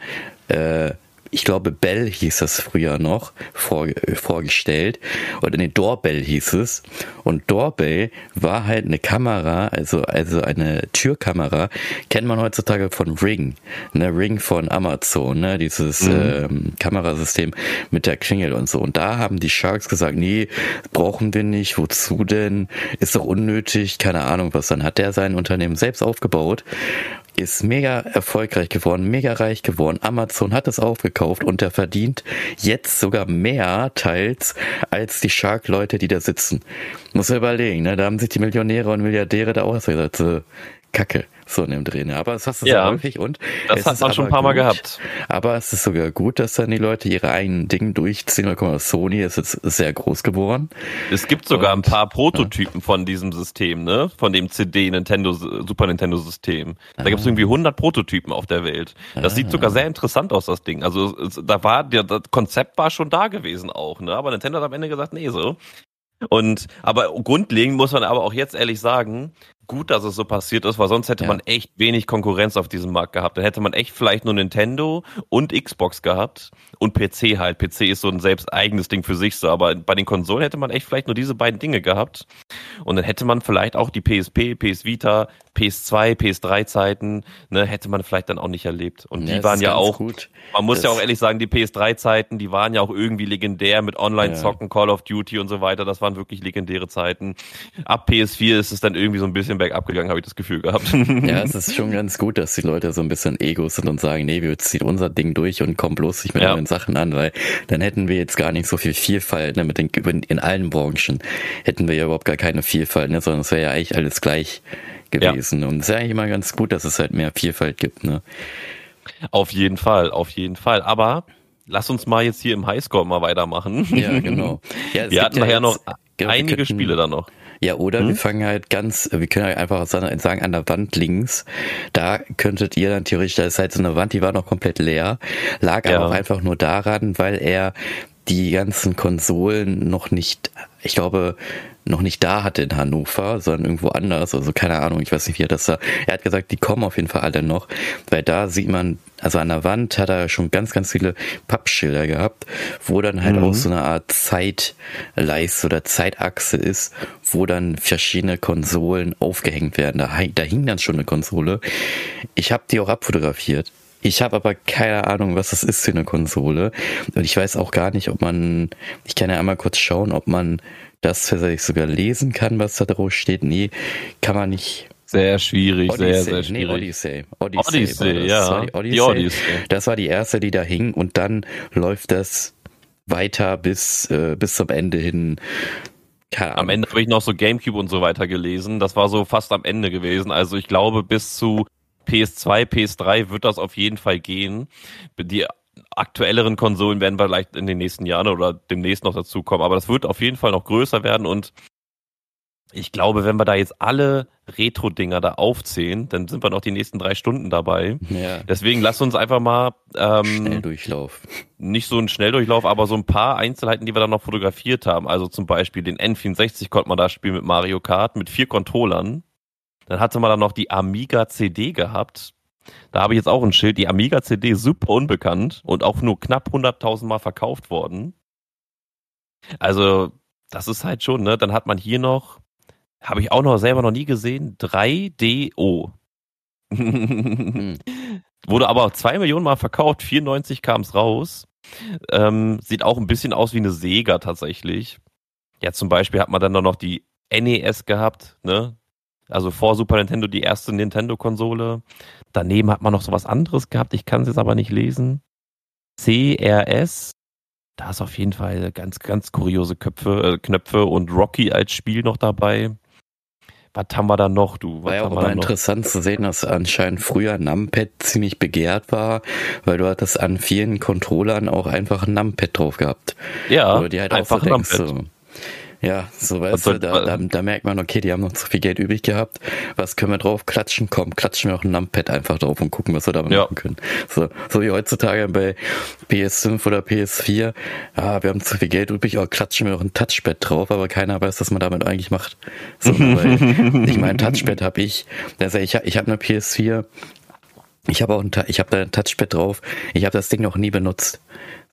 äh, ich glaube Bell hieß das früher noch, vor, vorgestellt. Oder nee, Doorbell hieß es. Und Doorbell war halt eine Kamera, also, also eine Türkamera, kennt man heutzutage von Ring. Ne, Ring von Amazon, ne, dieses mhm. ähm, Kamerasystem mit der Klingel und so. Und da haben die Sharks gesagt, nee, brauchen wir nicht, wozu denn? Ist doch unnötig, keine Ahnung was. Dann hat der sein Unternehmen selbst aufgebaut ist mega erfolgreich geworden, mega reich geworden. Amazon hat es aufgekauft und er verdient jetzt sogar mehr teils als die Shark-Leute, die da sitzen. Muss man überlegen, ne? Da haben sich die Millionäre und Milliardäre da so, Kacke, so in dem Dreh. Ne? Aber es hast du ja, so häufig und das hat man schon ein paar Mal gehabt. Aber es ist sogar gut, dass dann die Leute ihre eigenen Dinge durchziehen. Guck mal, Sony ist jetzt sehr groß geworden. Es gibt sogar und, ein paar Prototypen ja. von diesem System, ne? Von dem CD Nintendo Super Nintendo System. Da ah. gibt es irgendwie 100 Prototypen auf der Welt. Das ah. sieht sogar sehr interessant aus, das Ding. Also da war der das Konzept war schon da gewesen auch, ne? Aber Nintendo hat am Ende gesagt, nee, so. Und aber grundlegend muss man aber auch jetzt ehrlich sagen, gut, dass es so passiert ist, weil sonst hätte ja. man echt wenig Konkurrenz auf diesem Markt gehabt. Dann hätte man echt vielleicht nur Nintendo und Xbox gehabt und PC halt. PC ist so ein selbst eigenes Ding für sich so, aber bei den Konsolen hätte man echt vielleicht nur diese beiden Dinge gehabt. Und dann hätte man vielleicht auch die PSP, PS Vita, PS2, PS3 Zeiten, ne, hätte man vielleicht dann auch nicht erlebt. Und ja, die waren ja auch, gut. man muss das ja auch ehrlich sagen, die PS3 Zeiten, die waren ja auch irgendwie legendär mit Online-Zocken, ja. Call of Duty und so weiter. Das waren wirklich legendäre Zeiten. Ab PS4 ist es dann irgendwie so ein bisschen bergab gegangen, habe ich das Gefühl gehabt. (laughs) Ja, es (laughs) ist schon ganz gut, dass die Leute so ein bisschen Ego sind und sagen, nee, wir ziehen unser Ding durch und kommen bloß nicht mit ja. neuen Sachen an, weil dann hätten wir jetzt gar nicht so viel Vielfalt, ne, mit den, in allen Branchen hätten wir ja überhaupt gar keine Vielfalt, ne, sondern es wäre ja eigentlich alles gleich gewesen. Ja. Und es ist eigentlich immer ganz gut, dass es halt mehr Vielfalt gibt, ne. Auf jeden Fall, auf jeden Fall. Aber lass uns mal jetzt hier im Highscore mal weitermachen. Ja, genau. (laughs) Ja, wir hatten nachher ja noch genau, einige könnten, Spiele da noch. Ja, oder hm? wir fangen halt ganz, wir können halt einfach sagen, an der Wand links, da könntet ihr dann theoretisch, da ist halt so eine Wand, die war noch komplett leer, lag ja. aber auch einfach nur daran, weil er die ganzen Konsolen noch nicht, ich glaube, noch nicht da hatte in Hannover, sondern irgendwo anders. Also keine Ahnung, ich weiß nicht, wie er das da. Er hat gesagt, die kommen auf jeden Fall alle noch, weil da sieht man, also an der Wand hat er schon ganz, ganz viele Pappschilder gehabt, wo dann halt mhm. auch so eine Art Zeitleiste oder Zeitachse ist, wo dann verschiedene Konsolen aufgehängt werden. Da, da hing dann schon eine Konsole. Ich habe die auch abfotografiert. Ich habe aber keine Ahnung, was das ist für eine Konsole. Und ich weiß auch gar nicht, ob man, ich kann ja einmal kurz schauen, ob man das tatsächlich sogar lesen kann, was da drauf steht. Nee, kann man nicht. Sehr schwierig, Odyssey, sehr, sehr schwierig. Nee, Odyssey. Odyssey, Odyssey das. ja. Das die Odyssey. die Odyssey. Das war die erste, die da hing und dann läuft das weiter bis, äh, bis zum Ende hin. Keine. Am Ende habe ich noch so Gamecube und so weiter gelesen. Das war so fast am Ende gewesen. Also ich glaube, bis zu PS2, PS3 wird das auf jeden Fall gehen. Die aktuelleren Konsolen werden vielleicht in den nächsten Jahren oder demnächst noch dazukommen. Aber das wird auf jeden Fall noch größer werden und ich glaube, wenn wir da jetzt alle Retro-Dinger da aufzählen, dann sind wir noch die nächsten drei Stunden dabei. Ja. Deswegen lass uns einfach mal ähm, Schnelldurchlauf. Nicht so ein Schnelldurchlauf, aber so ein paar Einzelheiten, die wir da noch fotografiert haben. Also zum Beispiel den N64 konnte man da spielen mit Mario Kart mit vier Controllern. Dann hatte man dann noch die Amiga CD gehabt. Da habe ich jetzt auch ein Schild. Die Amiga CD super unbekannt und auch nur knapp 100.000 Mal verkauft worden. Also, das ist halt schon, ne? Dann hat man hier noch, habe ich auch noch selber noch nie gesehen, 3DO. hm. (laughs) Wurde aber auch zwei Millionen Mal verkauft, 94 kam es raus. Ähm, sieht auch ein bisschen aus wie eine Sega tatsächlich. Ja, zum Beispiel hat man dann noch die NES gehabt, ne? Also vor Super Nintendo die erste Nintendo-Konsole. Daneben hat man noch so was anderes gehabt, ich kann es jetzt aber nicht lesen. CRS. Da ist auf jeden Fall ganz, ganz kuriose Köpfe, äh, Knöpfe und Rocky als Spiel noch dabei. Was haben wir da noch, du? Was war ja auch immer interessant zu sehen, dass anscheinend früher Numpad ziemlich begehrt war, weil du hattest an vielen Controllern auch einfach ein Numpad drauf gehabt. Ja, Oder die halt einfach auch so denkst, so, ja, so weißt du, da, da, da merkt man, okay, die haben noch zu viel Geld übrig gehabt. Was können wir drauf klatschen? Komm, klatschen wir auch ein Numpad einfach drauf und gucken, was wir damit ja. machen können. So, so wie heutzutage bei PS5 oder PS4. Ah, wir haben zu viel Geld übrig, aber klatschen wir noch ein Touchpad drauf, aber keiner weiß, was man damit eigentlich macht. So, (laughs) weil, ich meine, Touchpad habe ich. Also ich, ich habe eine PS4 ich habe auch ein, ich habe da ein Touchpad drauf. Ich habe das Ding noch nie benutzt.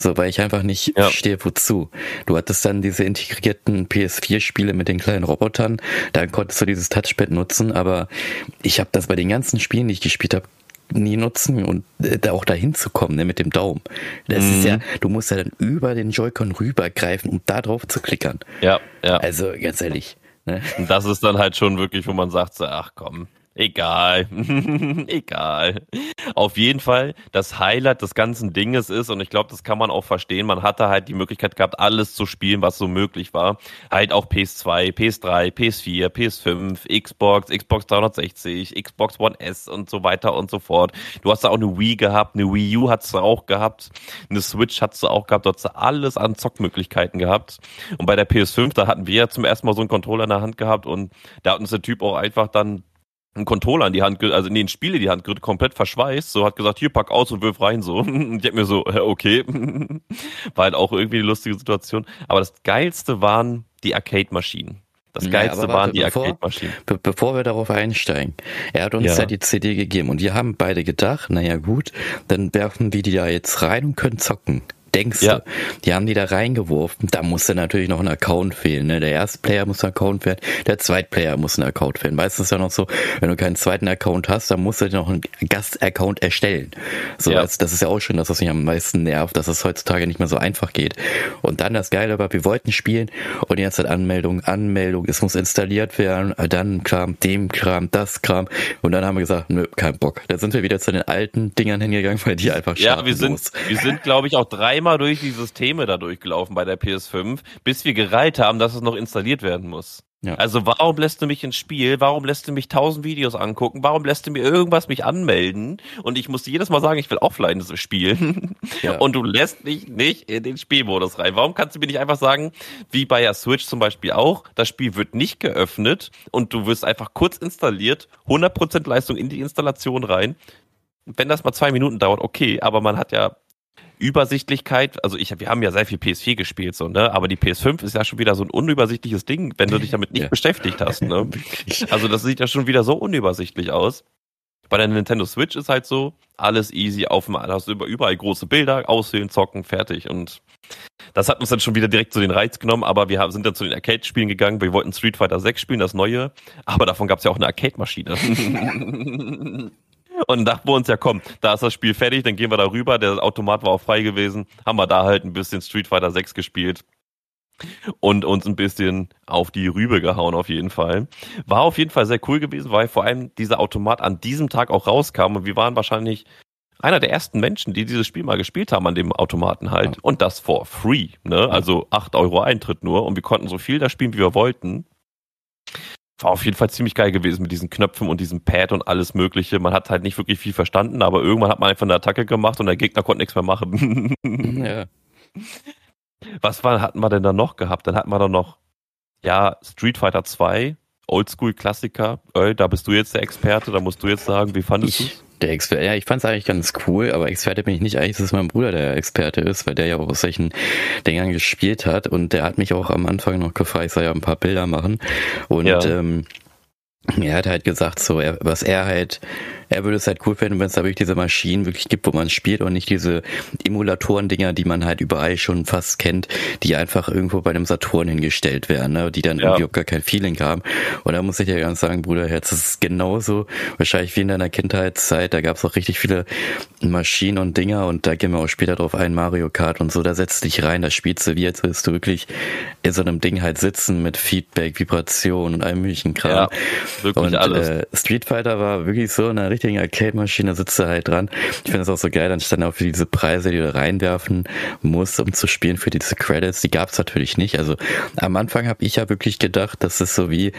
So, weil ich einfach nicht ja. verstehe, wozu. Du hattest dann diese integrierten PS4-Spiele mit den kleinen Robotern, da konntest du dieses Touchpad nutzen, aber ich habe das bei den ganzen Spielen, die ich gespielt habe, nie nutzen und äh, da auch dahin zu kommen, ne, mit dem Daumen. Das mhm. ist ja, du musst ja dann über den Joy-Con rübergreifen, um da drauf zu klickern. Ja, ja. Also ganz ehrlich. Ne? Und das ist dann halt schon wirklich, wo man sagt, so, ach komm, Egal. (laughs) Egal. Auf jeden Fall, das Highlight des ganzen Dinges ist, und ich glaube, das kann man auch verstehen, man hatte halt die Möglichkeit gehabt, alles zu spielen, was so möglich war. Halt auch PS2, PS3, PS4, PS5, Xbox, Xbox 360, Xbox One S und so weiter und so fort. Du hast da auch eine Wii gehabt, eine Wii U hast du auch gehabt, eine Switch hast du auch gehabt, du hast alles an Zockmöglichkeiten gehabt. Und bei der PS5, da hatten wir ja zum ersten Mal so einen Controller in der Hand gehabt und da hat uns der Typ auch einfach dann einen Controller in die Hand, also in den Spiele in die Hand komplett verschweißt, so hat gesagt, hier pack aus und wirf rein so. (laughs) Und ich hab mir so, okay, (laughs) war halt auch irgendwie eine lustige Situation. Aber das geilste waren die Arcade-Maschinen. Das geilste ja, waren die Arcade-Maschinen. Be bevor wir darauf einsteigen, er hat uns ja. ja. die CD gegeben und wir haben beide gedacht, naja gut, dann werfen wir die da jetzt rein und können zocken. Denkst ja. du? Die haben die da reingeworfen. Da musste natürlich noch ein Account fehlen. Ne? Der erste Player muss ein Account fehlen, der zweite Player muss ein Account fehlen. Meistens ist ja noch so, wenn du keinen zweiten Account hast, dann musst du dir noch einen Gast-Account erstellen. So, ja. das, das ist ja auch schon das, was mich am meisten nervt, dass es heutzutage nicht mehr so einfach geht. Und dann das Geile war, wir wollten spielen und jetzt hat Anmeldung, Anmeldung, es muss installiert werden, dann Kram, dem Kram, das Kram. Und dann haben wir gesagt, nö, kein Bock. Da sind wir wieder zu den alten Dingern hingegangen, weil die einfach Ja, wir sind, wir sind, glaube ich, auch dreimal durch die Systeme da durchgelaufen bei der PS5, bis wir gereiht haben, dass es noch installiert werden muss. Ja. Also warum lässt du mich ins Spiel? Warum lässt du mich tausend Videos angucken? Warum lässt du mir irgendwas mich anmelden? Und ich muss jedes Mal sagen, ich will offline spielen. (laughs) Ja. Und du lässt mich nicht in den Spielmodus rein. Warum kannst du mir nicht einfach sagen, wie bei der Switch zum Beispiel auch, das Spiel wird nicht geöffnet und du wirst einfach kurz installiert, 100% Leistung in die Installation rein. Wenn das mal zwei Minuten dauert, okay, aber man hat ja Übersichtlichkeit, also ich, wir haben ja sehr viel PS4 gespielt, so, ne? Aber die PS5 ist ja schon wieder so ein unübersichtliches Ding, wenn du dich damit nicht ja. beschäftigt hast, ne? (laughs) Also das sieht ja schon wieder so unübersichtlich aus. Bei der Nintendo Switch ist halt so, alles easy auf dem, hast du überall große Bilder, auswählen, zocken, fertig. Und das hat uns dann schon wieder direkt zu den Reiz genommen, aber wir sind dann zu den Arcade-Spielen gegangen. Wir wollten Street Fighter 6 spielen, das neue, aber davon gab es ja auch eine Arcade-Maschine. (laughs) Und dachten wir uns, ja komm, da ist das Spiel fertig, dann gehen wir da rüber. Der Automat war auch frei gewesen. Haben wir da halt ein bisschen Street Fighter 6 gespielt und uns ein bisschen auf die Rübe gehauen auf jeden Fall. War auf jeden Fall sehr cool gewesen, weil vor allem dieser Automat an diesem Tag auch rauskam und wir waren wahrscheinlich einer der ersten Menschen, die dieses Spiel mal gespielt haben an dem Automaten halt und das for free, ne? Also acht Euro Eintritt nur und wir konnten so viel da spielen, wie wir wollten war auf jeden Fall ziemlich geil gewesen mit diesen Knöpfen und diesem Pad und alles Mögliche. Man hat halt nicht wirklich viel verstanden, aber irgendwann hat man einfach eine Attacke gemacht und der Gegner konnte nichts mehr machen. (laughs) ja. Was war, hatten wir denn da noch gehabt? Dann hatten wir da noch, ja, Street Fighter 2, Oldschool-Klassiker. Earl, da bist du jetzt der Experte, da musst du jetzt sagen, wie fandest du der Experte, ja, ich fand es eigentlich ganz cool, aber Experte bin ich nicht. Eigentlich ist es mein Bruder, der Experte ist, weil der ja auch aus solchen Dingern gespielt hat und der hat mich auch am Anfang noch gefragt, ich soll ja ein paar Bilder machen. Und ja. ähm, er hat halt gesagt, so, er, was er halt er würde es halt cool finden, wenn es da wirklich diese Maschinen wirklich gibt, wo man spielt und nicht diese Emulatoren-Dinger, die man halt überall schon fast kennt, die einfach irgendwo bei einem Saturn hingestellt werden, ne? die dann ja. irgendwie auch gar kein Feeling haben. Und da muss ich ja ganz sagen, Bruder, jetzt ist es genauso, wahrscheinlich wie in deiner Kindheitszeit, da gab es auch richtig viele Maschinen und Dinger und da gehen wir auch später drauf ein, Mario Kart und so, da setzt dich rein, da spielst du wie, als würdest du wirklich in so einem Ding halt sitzen mit Feedback, Vibration und allem möglichen Kram. Ja, wirklich und alles. Äh, Street Fighter war wirklich so eine richtigen Arcade-Maschine sitzt du halt dran. Ich finde es auch so geil, dann stand auch für diese Preise, die du reinwerfen musst, um zu spielen, für diese Credits, die gab es natürlich nicht. Also am Anfang habe ich ja wirklich gedacht, das ist so wie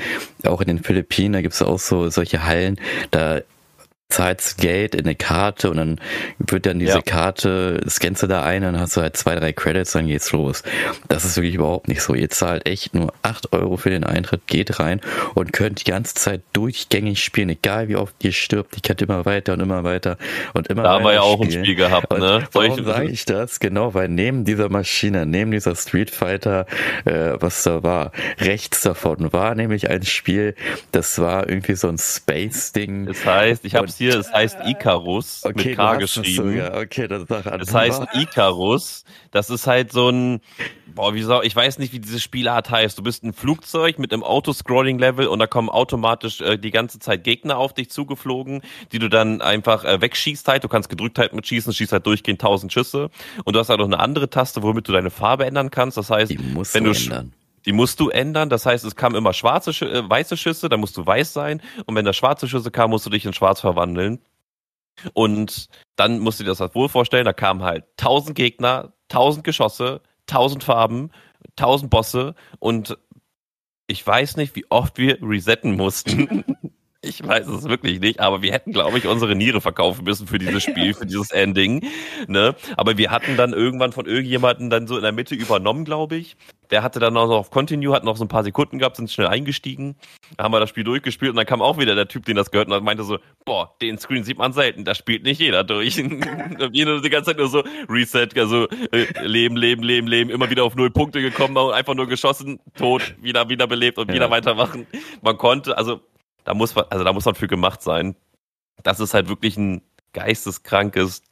auch in den Philippinen, da gibt es auch so solche Hallen, da zahlst Geld in eine Karte und dann wird dann diese ja. Karte, scannst du da ein, dann hast du halt zwei, drei Credits, dann geht's los. Das ist wirklich überhaupt nicht so. Ihr zahlt echt nur acht Euro für den Eintritt, geht rein und könnt die ganze Zeit durchgängig spielen, egal wie oft ihr stirbt, die könnt immer weiter und immer weiter und immer da weiter. Da haben wir ja auch ein Spiel gehabt, ne? Warum sage ich das? Genau, weil neben dieser Maschine, neben dieser Street Fighter, äh, was da war, rechts davon war nämlich ein Spiel, das war irgendwie so ein Space-Ding. Das heißt, ich hab's hier, es heißt Icarus okay, mit K geschrieben. Das okay, das, das heißt Icarus. Das ist halt so ein, boah, wie soll, ich weiß nicht, wie diese Spielart heißt. Du bist ein Flugzeug mit einem Autoscrolling-Level und da kommen automatisch äh, die ganze Zeit Gegner auf dich zugeflogen, die du dann einfach äh, wegschießt halt. Du kannst gedrückt halt mit schießen, schießt halt durchgehend tausend Schüsse. Und du hast halt noch eine andere Taste, womit du deine Farbe ändern kannst. Das heißt, wenn du ändern. Die musst du ändern. Das heißt, es kamen immer schwarze, äh, weiße Schüsse, dann musst du weiß sein. Und wenn da schwarze Schüsse kamen, musst du dich in schwarz verwandeln. Und dann musst du dir das halt wohl vorstellen, da kamen halt tausend Gegner, tausend Geschosse, tausend Farben, tausend Bosse und ich weiß nicht, wie oft wir resetten mussten. (laughs) Ich weiß es wirklich nicht, aber wir hätten, glaube ich, unsere Niere verkaufen müssen für dieses (laughs) Spiel, für dieses Ending. Ne? Aber wir hatten dann irgendwann von irgendjemanden dann so in der Mitte übernommen, glaube ich. Der hatte dann auch noch auf Continue, hat noch so ein paar Sekunden gehabt, sind schnell eingestiegen. Da haben wir das Spiel durchgespielt und dann kam auch wieder der Typ, den das gehört und meinte so, boah, den Screen sieht man selten, da spielt nicht jeder durch. (laughs) und jeder die ganze Zeit nur so Reset, also äh, Leben, Leben, Leben, Leben, immer wieder auf null Punkte gekommen, einfach nur geschossen, tot, wieder, wieder belebt und ja. wieder weitermachen. Man konnte, also da muss man, also da muss man für gemacht sein. Das ist halt wirklich ein geisteskrankes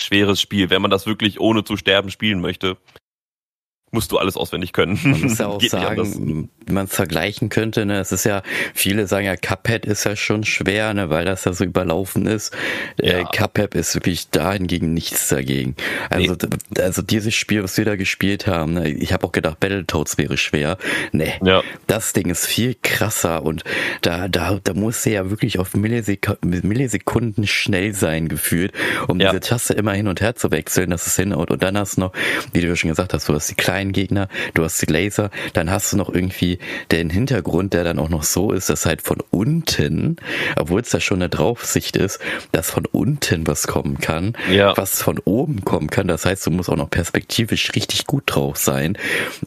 schweres Spiel, wenn man das wirklich ohne zu sterben spielen möchte musst du alles auswendig können. Man muss ja (laughs) auch sagen, wie man es vergleichen könnte, ne, es ist ja, viele sagen ja, Cuphead ist ja schon schwer, ne, weil das ja so überlaufen ist. Äh, ja. Äh, Cuphead ist wirklich dahingegen nichts dagegen. Also, nee. also dieses Spiel, was wir da gespielt haben, ne, ich habe auch gedacht, Battletoads wäre schwer. Ne, ja. das Ding ist viel krasser und da, da, da muss ja wirklich auf Millisek Millisekunden schnell sein, gefühlt, um ja. diese Taste immer hin und her zu wechseln, dass es hinhaut. Und dann hast du noch, wie du schon gesagt hast, du hast die kleinen kleinen Gegner, du hast die Laser, dann hast du noch irgendwie den Hintergrund, der dann auch noch so ist, dass halt von unten, obwohl es da schon eine Draufsicht ist, dass von unten was kommen kann, ja. was von oben kommen kann. Das heißt, du musst auch noch perspektivisch richtig gut drauf sein.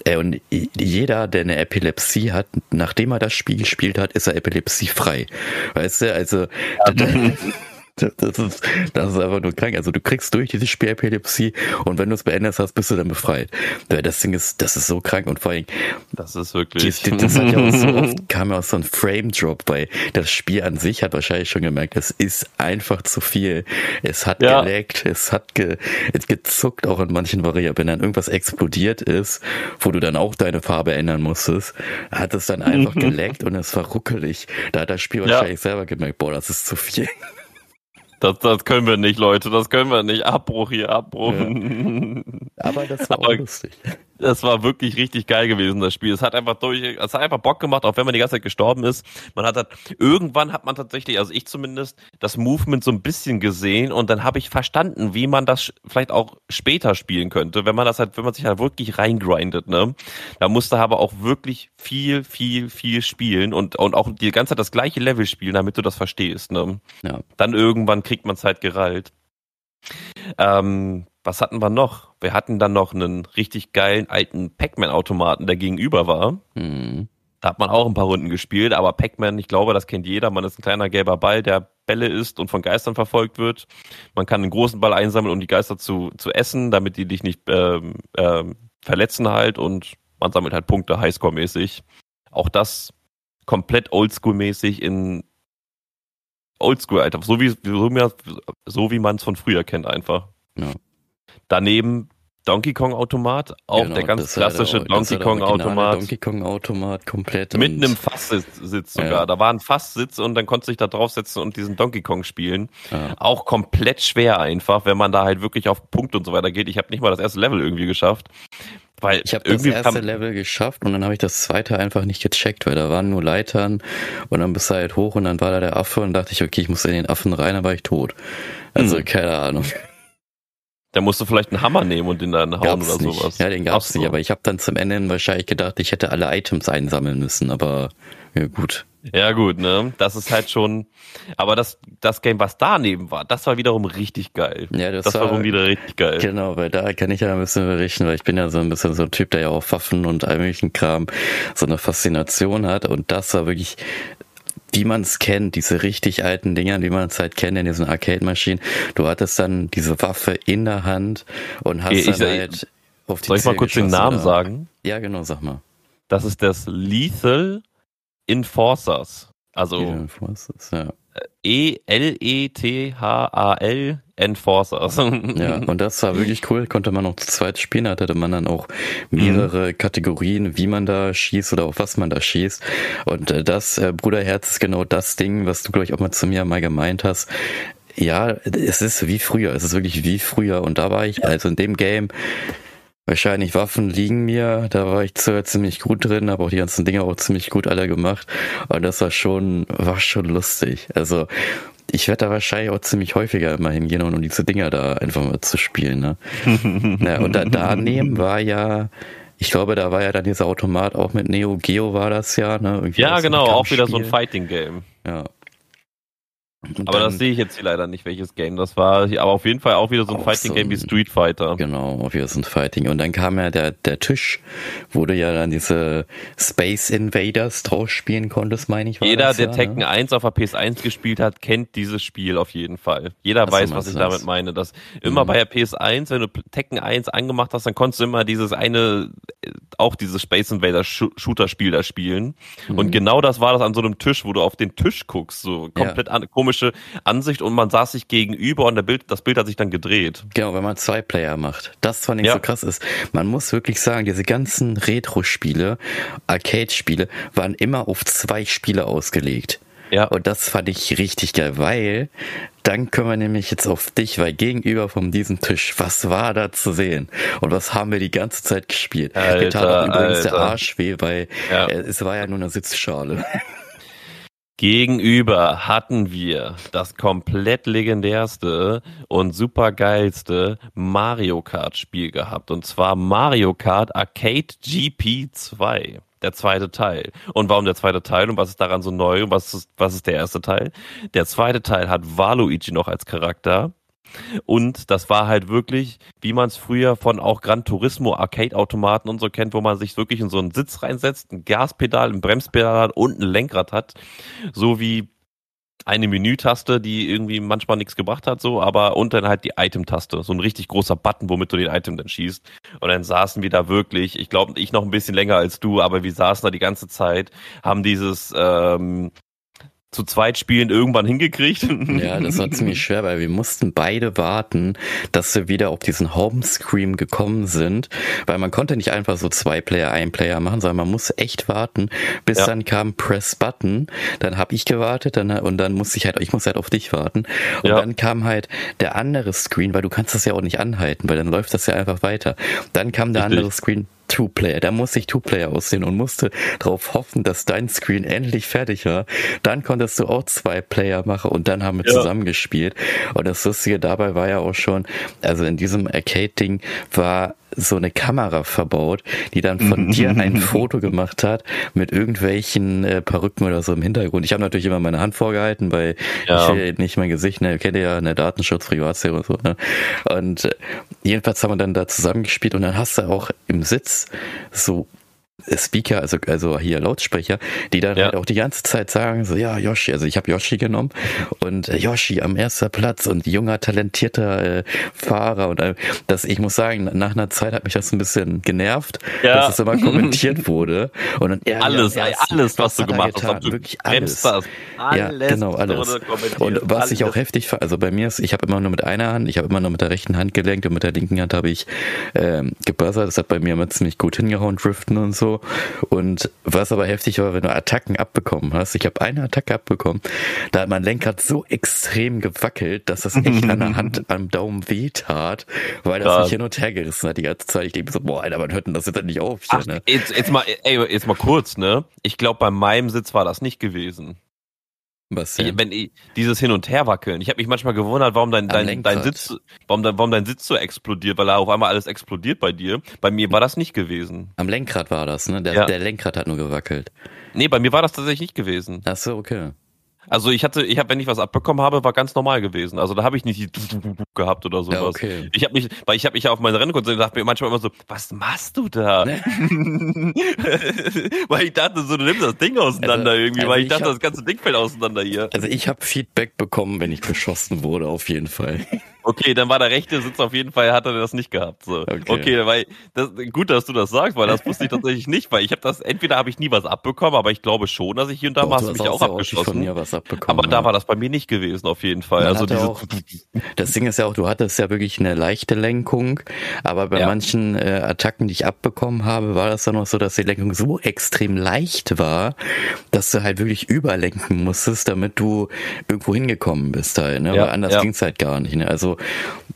Äh, und jeder, der eine Epilepsie hat, nachdem er das Spiel gespielt hat, ist er epilepsiefrei. Weißt du, also ja. (laughs) Das ist, das ist einfach nur krank. Also du kriegst durch diese Spiel Epilepsie und wenn du es beendet hast, bist du dann befreit. Das Ding ist, das ist so krank und vor allem. Das ist wirklich. Das, das hat ja auch so oft, (laughs) kam ja auch so ein Frame Drop bei. Das Spiel an sich hat wahrscheinlich schon gemerkt, es ist einfach zu viel. Es hat ja. geleckt, es hat ge, gezuckt auch in manchen Varianten. Wenn dann irgendwas explodiert ist, wo du dann auch deine Farbe ändern musstest, hat es dann einfach (laughs) geleckt und es war ruckelig. Da hat das Spiel ja. wahrscheinlich selber gemerkt, boah, das ist zu viel. Das, das können wir nicht, Leute. Das können wir nicht. Abbruch hier, Abbruch. Ja. (laughs) Aber das war Aber, lustig das war wirklich richtig geil gewesen, das Spiel. Es hat einfach durch, es hat einfach Bock gemacht, auch wenn man die ganze Zeit gestorben ist. Man hat halt, irgendwann hat man tatsächlich, also ich zumindest, das Movement so ein bisschen gesehen und dann habe ich verstanden, wie man das vielleicht auch später spielen könnte, wenn man das halt, wenn man sich halt wirklich reingrindet, ne? Da musste aber auch wirklich viel, viel, viel spielen und, und auch die ganze Zeit das gleiche Level spielen, damit du das verstehst, ne? Ja. Dann irgendwann kriegt man es halt gerallt. Ähm, was hatten wir noch? Wir hatten dann noch einen richtig geilen alten Pac-Man-Automaten, der gegenüber war. Mhm. Da hat man auch ein paar Runden gespielt, aber Pac-Man, ich glaube, das kennt jeder. Man ist ein kleiner gelber Ball, der Bälle isst und von Geistern verfolgt wird. Man kann einen großen Ball einsammeln, um die Geister zu, zu essen, damit die dich nicht ähm, ähm, verletzen halt und man sammelt halt Punkte Highscore-mäßig. Auch das komplett Oldschool-mäßig in Oldschool, Alter. So wie, so wie man es von früher kennt einfach. Ja. Daneben Donkey Kong Automat, auch genau, der ganz klassische der, Donkey Kong Automat. Donkey Kong Automat komplett. Mit einem Fasssitz sogar. Ja. Da war ein Fasssitz und dann konnte sich da draufsetzen und diesen Donkey Kong spielen. Ja. Auch komplett schwer einfach, wenn man da halt wirklich auf Punkt und so weiter geht. Ich habe nicht mal das erste Level irgendwie geschafft. Weil ich habe das erste Level geschafft und dann habe ich das zweite einfach nicht gecheckt, weil da waren nur Leitern und dann bist du halt hoch und dann war da der Affe und dachte ich, okay, ich muss in den Affen rein, dann war ich tot. Also hm. keine Ahnung. Da musst du vielleicht einen Hammer nehmen und den dann hauen gab's oder nicht. sowas. Ja, den gab's so. nicht, aber ich habe dann zum Ende wahrscheinlich gedacht, ich hätte alle Items einsammeln müssen, aber ja gut. Ja gut, ne? Das ist halt schon. Aber das, das Game, was daneben war, das war wiederum richtig geil. Ja, das, das war, war wieder richtig geil. Genau, weil da kann ich ja ein bisschen berichten, weil ich bin ja so ein bisschen so ein Typ, der ja auch Waffen und all möglichen Kram so eine Faszination hat. Und das war wirklich wie man es kennt, diese richtig alten Dinger, wie man es halt kennt in diesen Arcade-Maschinen. Du hattest dann diese Waffe in der Hand und hast ich, dann halt auf die Soll ich mal kurz den Namen oder? sagen? Ja, genau, sag mal. Das ist das Lethal Enforcers. Also Enforcers, ja. E-L-E-T-H-A-L Enforcers. (laughs) ja, und das war wirklich cool. Konnte man auch zu zweit spielen. Da hatte man dann auch mehrere mhm. Kategorien, wie man da schießt oder auf was man da schießt. Und äh, das, äh, Bruderherz, ist genau das Ding, was du, glaube ich, auch mal zu mir mal gemeint hast. Ja, es ist wie früher. Es ist wirklich wie früher. Und da war ich, also in dem Game, Wahrscheinlich Waffen liegen mir, da war ich zwar ziemlich gut drin, habe auch die ganzen Dinge auch ziemlich gut alle gemacht. Und das war schon, war schon lustig. Also ich werde da wahrscheinlich auch ziemlich häufiger immer hingehen, um diese Dinger da einfach mal zu spielen. Ne? (laughs) ja, und da, daneben war ja, ich glaube, da war ja dann dieser Automat auch mit Neo Geo war das ja. Ne? Irgendwie ja, genau, auch wieder so ein Fighting-Game. Ja. Und aber dann, das sehe ich jetzt hier leider nicht, welches Game das war. Aber auf jeden Fall auch wieder so ein Fighting-Game so wie Street Fighter. Genau, auch wieder so ein Fighting. Und dann kam ja der, der Tisch, wo du ja dann diese Space Invaders draus spielen konntest, meine ich. Jeder, der ja, Tekken ne? 1 auf der PS1 gespielt hat, kennt dieses Spiel auf jeden Fall. Jeder Ach, weiß, was ich das. damit meine. Dass immer mhm. bei der PS1, wenn du Tekken 1 angemacht hast, dann konntest du immer dieses eine auch dieses Space Invader Shooter Spiel da spielen. Mhm. Und genau das war das an so einem Tisch, wo du auf den Tisch guckst, so komplett ja. an, komische Ansicht und man saß sich gegenüber und Bild, das Bild hat sich dann gedreht. Genau, wenn man zwei Player macht. Das fand ich ja. so krass ist. Man muss wirklich sagen, diese ganzen Retro-Spiele, Arcade-Spiele waren immer auf zwei Spiele ausgelegt. Ja. Und das fand ich richtig geil, weil dann können wir nämlich jetzt auf dich, weil gegenüber von diesem Tisch, was war da zu sehen? Und was haben wir die ganze Zeit gespielt? Alter, Mir tat übrigens Alter. der Arsch weh, weil ja. es war ja nur eine Sitzschale. Gegenüber hatten wir das komplett legendärste und supergeilste Mario Kart Spiel gehabt. Und zwar Mario Kart Arcade GP 2 der zweite Teil. Und warum der zweite Teil und was ist daran so neu und was ist, was ist der erste Teil? Der zweite Teil hat Waluigi noch als Charakter. Und das war halt wirklich, wie man es früher von auch Gran Turismo Arcade-Automaten und so kennt, wo man sich wirklich in so einen Sitz reinsetzt, ein Gaspedal, ein Bremspedal und ein Lenkrad hat. So wie eine Menütaste, die irgendwie manchmal nichts gebracht hat, so, aber und dann halt die Item-Taste, so ein richtig großer Button, womit du den Item dann schießt. Und dann saßen wir da wirklich, ich glaube, ich noch ein bisschen länger als du, aber wir saßen da die ganze Zeit, haben dieses ähm, zu zweit spielen irgendwann hingekriegt. (laughs) Ja, das war ziemlich schwer, weil wir mussten beide warten, dass wir wieder auf diesen Homescreen gekommen sind, weil man konnte nicht einfach so zwei Player, ein Player machen, sondern man musste echt warten, bis ja. dann kam Press Button, dann habe ich gewartet dann, und dann musste ich halt, ich muss halt auf dich warten und ja. dann kam halt der andere Screen, weil du kannst das ja auch nicht anhalten, weil dann läuft das ja einfach weiter. Dann kam der Richtig. andere Screen, Two-Player. Da musste ich Two-Player aussehen und musste darauf hoffen, dass dein Screen endlich fertig war. Dann konntest du auch zwei Player machen und dann haben wir ja. zusammen gespielt. Und das Lustige dabei war ja auch schon, also in diesem Arcade-Ding war so eine Kamera verbaut, die dann von dir ein (laughs) Foto gemacht hat mit irgendwelchen äh, Perücken oder so im Hintergrund. Ich habe natürlich immer meine Hand vorgehalten, weil ja. ich will nicht mein Gesicht, ne, kennt ihr ja, eine Datenschutz, Privatsphäre und so. Ne? Und äh, jedenfalls haben wir dann da zusammengespielt und dann hast du auch im Sitz so Speaker, also, also hier Lautsprecher, die dann ja. halt auch die ganze Zeit sagen, so, ja, Yoshi, also ich habe Yoshi genommen und äh, Yoshi am ersten Platz und junger, talentierter äh, Fahrer und äh, das, ich muss sagen, nach einer Zeit hat mich das ein bisschen genervt, ja. dass es immer (laughs) kommentiert wurde und dann, ja, alles, ja, alles, was, was du gemacht hast, wirklich alles. alles. Ja, genau, alles. Und was alles. ich auch heftig fand, also bei mir ist, ich habe immer nur mit einer Hand, ich habe immer nur mit der rechten Hand gelenkt und mit der linken Hand habe ich ähm, gebuzzert, das hat bei mir immer ziemlich gut hingehauen, Driften und so und was aber heftig war, wenn du Attacken abbekommen hast. Ich habe eine Attacke abbekommen. Da hat mein Lenkrad so extrem gewackelt, dass das echt an der Hand am Daumen wehtat, weil das ja. mich hin und her gerissen hat die ganze Zeit. Ich denke so, boah, Alter, wann hört denn das jetzt nicht auf? Ach, ne? jetzt, jetzt mal, ey, jetzt mal kurz, ne? Ich glaube, bei meinem Sitz war das nicht gewesen. Was denn? Wenn ich, dieses Hin und Her wackeln. Ich habe mich manchmal gewundert, warum dein, dein, dein Sitz, warum dein, warum dein Sitz so explodiert, weil er auf einmal alles explodiert bei dir. Bei mir war das nicht gewesen. Am Lenkrad war das, ne? Der, ja. der Lenkrad hat nur gewackelt. Nee, bei mir war das tatsächlich nicht gewesen. Ach so, okay. Also ich hatte, ich habe, wenn ich was abbekommen habe, war ganz normal gewesen. Also da habe ich nicht gehabt oder sowas. Ja, okay. Ich habe mich, weil ich habe mich ja auf meine Rennen und dachte mir manchmal immer so, was machst du da? Ne? (laughs) weil ich dachte so, du nimmst das Ding auseinander also, irgendwie, also weil ich, ich dachte, hab, das ganze Ding fällt auseinander hier. Also ich habe Feedback bekommen, wenn ich beschossen wurde, auf jeden Fall. Okay, dann war der rechte Sitz auf jeden Fall, hat er das nicht gehabt. So. Okay, okay weil das, gut, dass du das sagst, weil das wusste ich tatsächlich nicht, weil ich habe das, entweder habe ich nie was abbekommen, aber ich glaube schon, dass ich hier und da mal hast du mich auch abgeschossen. Von mir was abbekommen, aber ja. da war das bei mir nicht gewesen, auf jeden Fall. Man also diese auch, das Ding ist ja auch, du hattest ja wirklich eine leichte Lenkung, aber bei ja. manchen äh, Attacken, die ich abbekommen habe, war das dann auch so, dass die Lenkung so extrem leicht war, dass du halt wirklich überlenken musstest, damit du irgendwo hingekommen bist halt, ne? Ja, weil anders ja. ging's halt gar nicht. Ne? Also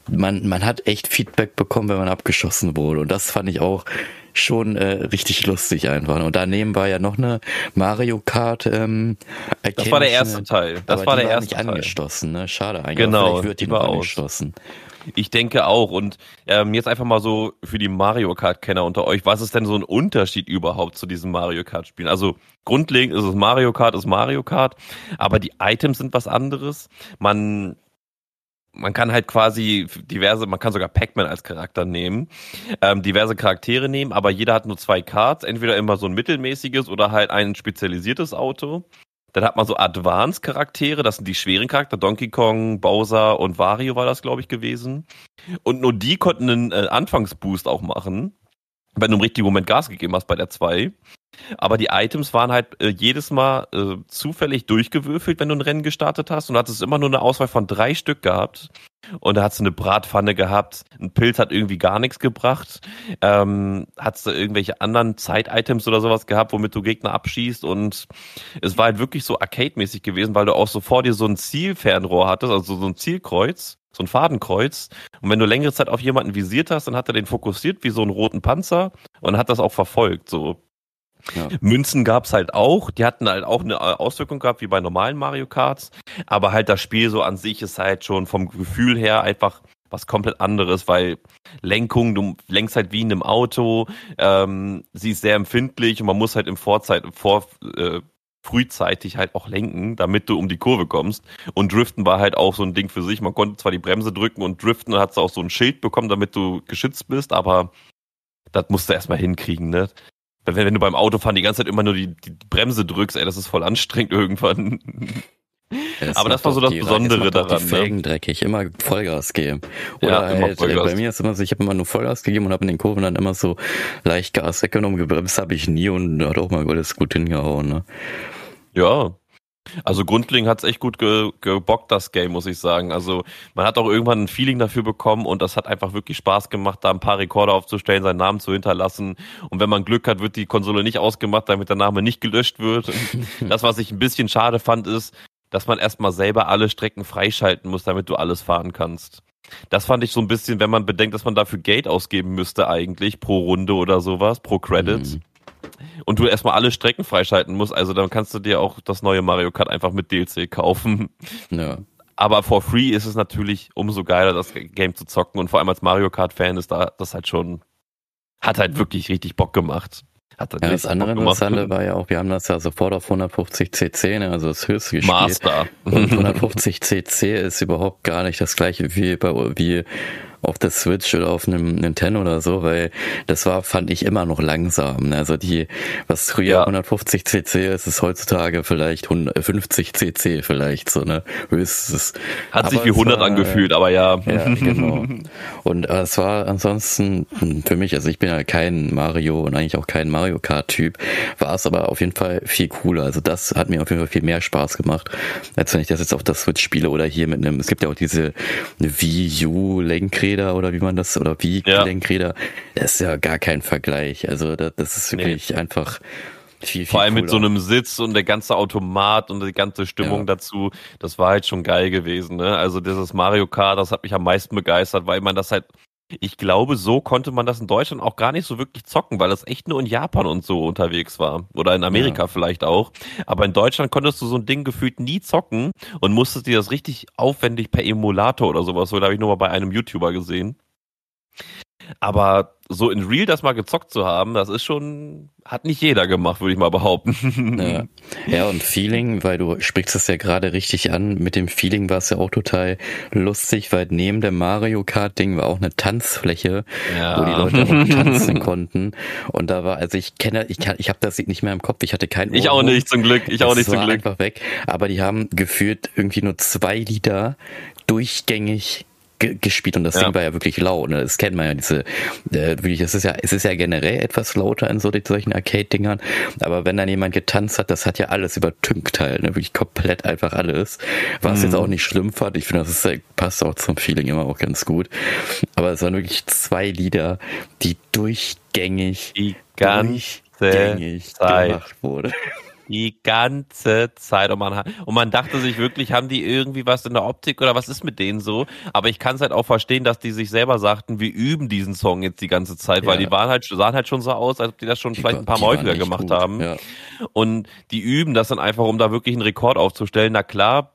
man, man hat echt Feedback bekommen, wenn man abgeschossen wurde. Und das fand ich auch schon äh, richtig lustig einfach. Und daneben war ja noch eine Mario Kart. Ähm, das war der erste Teil. Das war der erste nicht Teil. angeschlossen. Ne? Schade eigentlich. Genau. Vielleicht wird die noch angeschlossen. Ich denke auch. Und ähm, jetzt einfach mal so für die Mario Kart-Kenner unter euch, was ist denn so ein Unterschied überhaupt zu diesen Mario Kart-Spielen? Also grundlegend ist es Mario Kart, ist Mario Kart, aber die Items sind was anderes. Man man kann halt quasi diverse, man kann sogar Pac-Man als Charakter nehmen, ähm, diverse Charaktere nehmen, aber jeder hat nur zwei Cards, entweder immer so ein mittelmäßiges oder halt ein spezialisiertes Auto. Dann hat man so Advanced-Charaktere, das sind die schweren Charakter, Donkey Kong, Bowser und Wario war das, glaube ich, gewesen. Und nur die konnten einen äh, Anfangsboost auch machen. Wenn du im richtigen Moment Gas gegeben hast bei der 2. Aber die Items waren halt äh, jedes Mal äh, zufällig durchgewürfelt, wenn du ein Rennen gestartet hast. Und hattest immer nur eine Auswahl von drei Stück gehabt. Und da hast du eine Bratpfanne gehabt. Ein Pilz hat irgendwie gar nichts gebracht. Ähm, hattest du irgendwelche anderen Zeit-Items oder sowas gehabt, womit du Gegner abschießt. Und es war halt wirklich so arcade-mäßig gewesen, weil du auch so vor dir so ein Zielfernrohr hattest, also so ein Zielkreuz so ein Fadenkreuz. Und wenn du längere Zeit auf jemanden visiert hast, dann hat er den fokussiert wie so einen roten Panzer und hat das auch verfolgt. So. Ja. Münzen gab's halt auch, die hatten halt auch eine Auswirkung gehabt, wie bei normalen Mario Karts, aber halt das Spiel so an sich ist halt schon vom Gefühl her einfach was komplett anderes, weil Lenkung, du lenkst halt wie in einem Auto, ähm, sie ist sehr empfindlich und man muss halt im Vorzeit, vor, äh, frühzeitig halt auch lenken, damit du um die Kurve kommst. Und Driften war halt auch so ein Ding für sich. Man konnte zwar die Bremse drücken und driften und hat auch so ein Schild bekommen, damit du geschützt bist, aber das musst du erstmal hinkriegen, ne? Wenn, wenn du beim Autofahren die ganze Zeit immer nur die, die Bremse drückst, ey, das ist voll anstrengend (laughs) irgendwann. Das aber das war so das Besondere daran. Die ne? Felgen ne? dreckig, immer Vollgas geben. Oder ja, halt, äh, bei mir ist immer so, ich habe immer nur Vollgas gegeben und habe in den Kurven dann immer so leicht Gas weggenommen, gebremst habe ich nie und hat auch mal alles gut hingehauen. Ne? Ja. Also grundlegend hat's echt gut ge gebockt, das Game, muss ich sagen. Also man hat auch irgendwann ein Feeling dafür bekommen und das hat einfach wirklich Spaß gemacht, da ein paar Rekorde aufzustellen, seinen Namen zu hinterlassen. Und wenn man Glück hat, wird die Konsole nicht ausgemacht, damit der Name nicht gelöscht wird. (laughs) das, was ich ein bisschen schade fand, ist, dass man erstmal selber alle Strecken freischalten muss, damit du alles fahren kannst. Das fand ich so ein bisschen, wenn man bedenkt, dass man dafür Geld ausgeben müsste eigentlich pro Runde oder sowas, pro Credit. Mhm und du erstmal alle Strecken freischalten musst, also dann kannst du dir auch das neue Mario Kart einfach mit DLC kaufen. Ja. Aber for free ist es natürlich umso geiler, das Game zu zocken und vor allem als Mario Kart Fan ist da das halt schon, hat halt wirklich richtig Bock gemacht. Hat ja, das andere Interessante war ja auch, wir haben das ja sofort auf 150 cc, ne, also das höchste gespielt. Master. Und 150 cc ist überhaupt gar nicht das gleiche wie bei, wie auf der Switch oder auf einem Nintendo oder so, weil das war, fand ich immer noch langsam. Ne? Also die, was früher ja. 150 cc ist, ist heutzutage vielleicht 150 cc vielleicht so, ne? Höchstes. Hat aber sich wie 100 war, angefühlt, aber ja. Ja, genau. Und äh, es war ansonsten für mich, also ich bin ja kein Mario und eigentlich auch kein Mario Kart Typ, war es aber auf jeden Fall viel cooler. Also das hat mir auf jeden Fall viel mehr Spaß gemacht, als wenn ich das jetzt auf der Switch spiele oder hier mit einem, es gibt ja auch diese Wii U Lenkräder Lenkräder oder wie man das, oder wie ja. Lenkräder, das ist ja gar kein Vergleich. Also das, das ist wirklich nee. einfach viel, viel Vor allem cooler. mit so einem Sitz und der ganze Automat und die ganze Stimmung ja. dazu, das war halt schon geil gewesen. Ne? Also dieses Mario Kart, das hat mich am meisten begeistert, weil man das halt ich glaube, so konnte man das in Deutschland auch gar nicht so wirklich zocken, weil das echt nur in Japan und so unterwegs war. Oder in Amerika ja. vielleicht auch. Aber in Deutschland konntest du so ein Ding gefühlt nie zocken und musstest dir das richtig aufwendig per Emulator oder sowas. So, da habe ich nur mal bei einem YouTuber gesehen. Aber so in Real das mal gezockt zu haben, das ist schon, hat nicht jeder gemacht, würde ich mal behaupten. (laughs) Ja. ja, und Feeling, weil du sprichst das ja gerade richtig an, mit dem Feeling war es ja auch total lustig, weil neben dem Mario Kart Ding war auch eine Tanzfläche, ja. wo die Leute auch (laughs) tanzen konnten. Und da war, also ich kenne, ich kann, ich habe das nicht mehr im Kopf, ich hatte keinen Ich auch nicht zum Glück, ich auch nicht zum Glück. einfach weg. Aber die haben geführt irgendwie nur zwei Lieder durchgängig gespielt und das ja. Ding war ja wirklich laut. Ne? Das kennt man ja diese, äh, wirklich, es ist ja, es ist ja generell etwas lauter in so solchen Arcade-Dingern, aber wenn dann jemand getanzt hat, das hat ja alles übertünkt halt, ne? wirklich komplett einfach alles. Was mhm. jetzt auch nicht schlimm fand, ich finde, das ist, passt auch zum Feeling immer auch ganz gut. Aber es waren wirklich zwei Lieder, die durchgängig, die durchgängig Zeit. gemacht wurde. Die ganze Zeit. Und man, und man dachte sich wirklich, haben die irgendwie was in der Optik oder was ist mit denen so? Aber ich kann es halt auch verstehen, dass die sich selber sagten, wir üben diesen Song jetzt die ganze Zeit, ja. weil die waren halt, sahen halt schon so aus, als ob die das schon die vielleicht ein paar Mal häufiger gemacht gut. haben. Ja. Und die üben das dann einfach, um da wirklich einen Rekord aufzustellen. Na klar,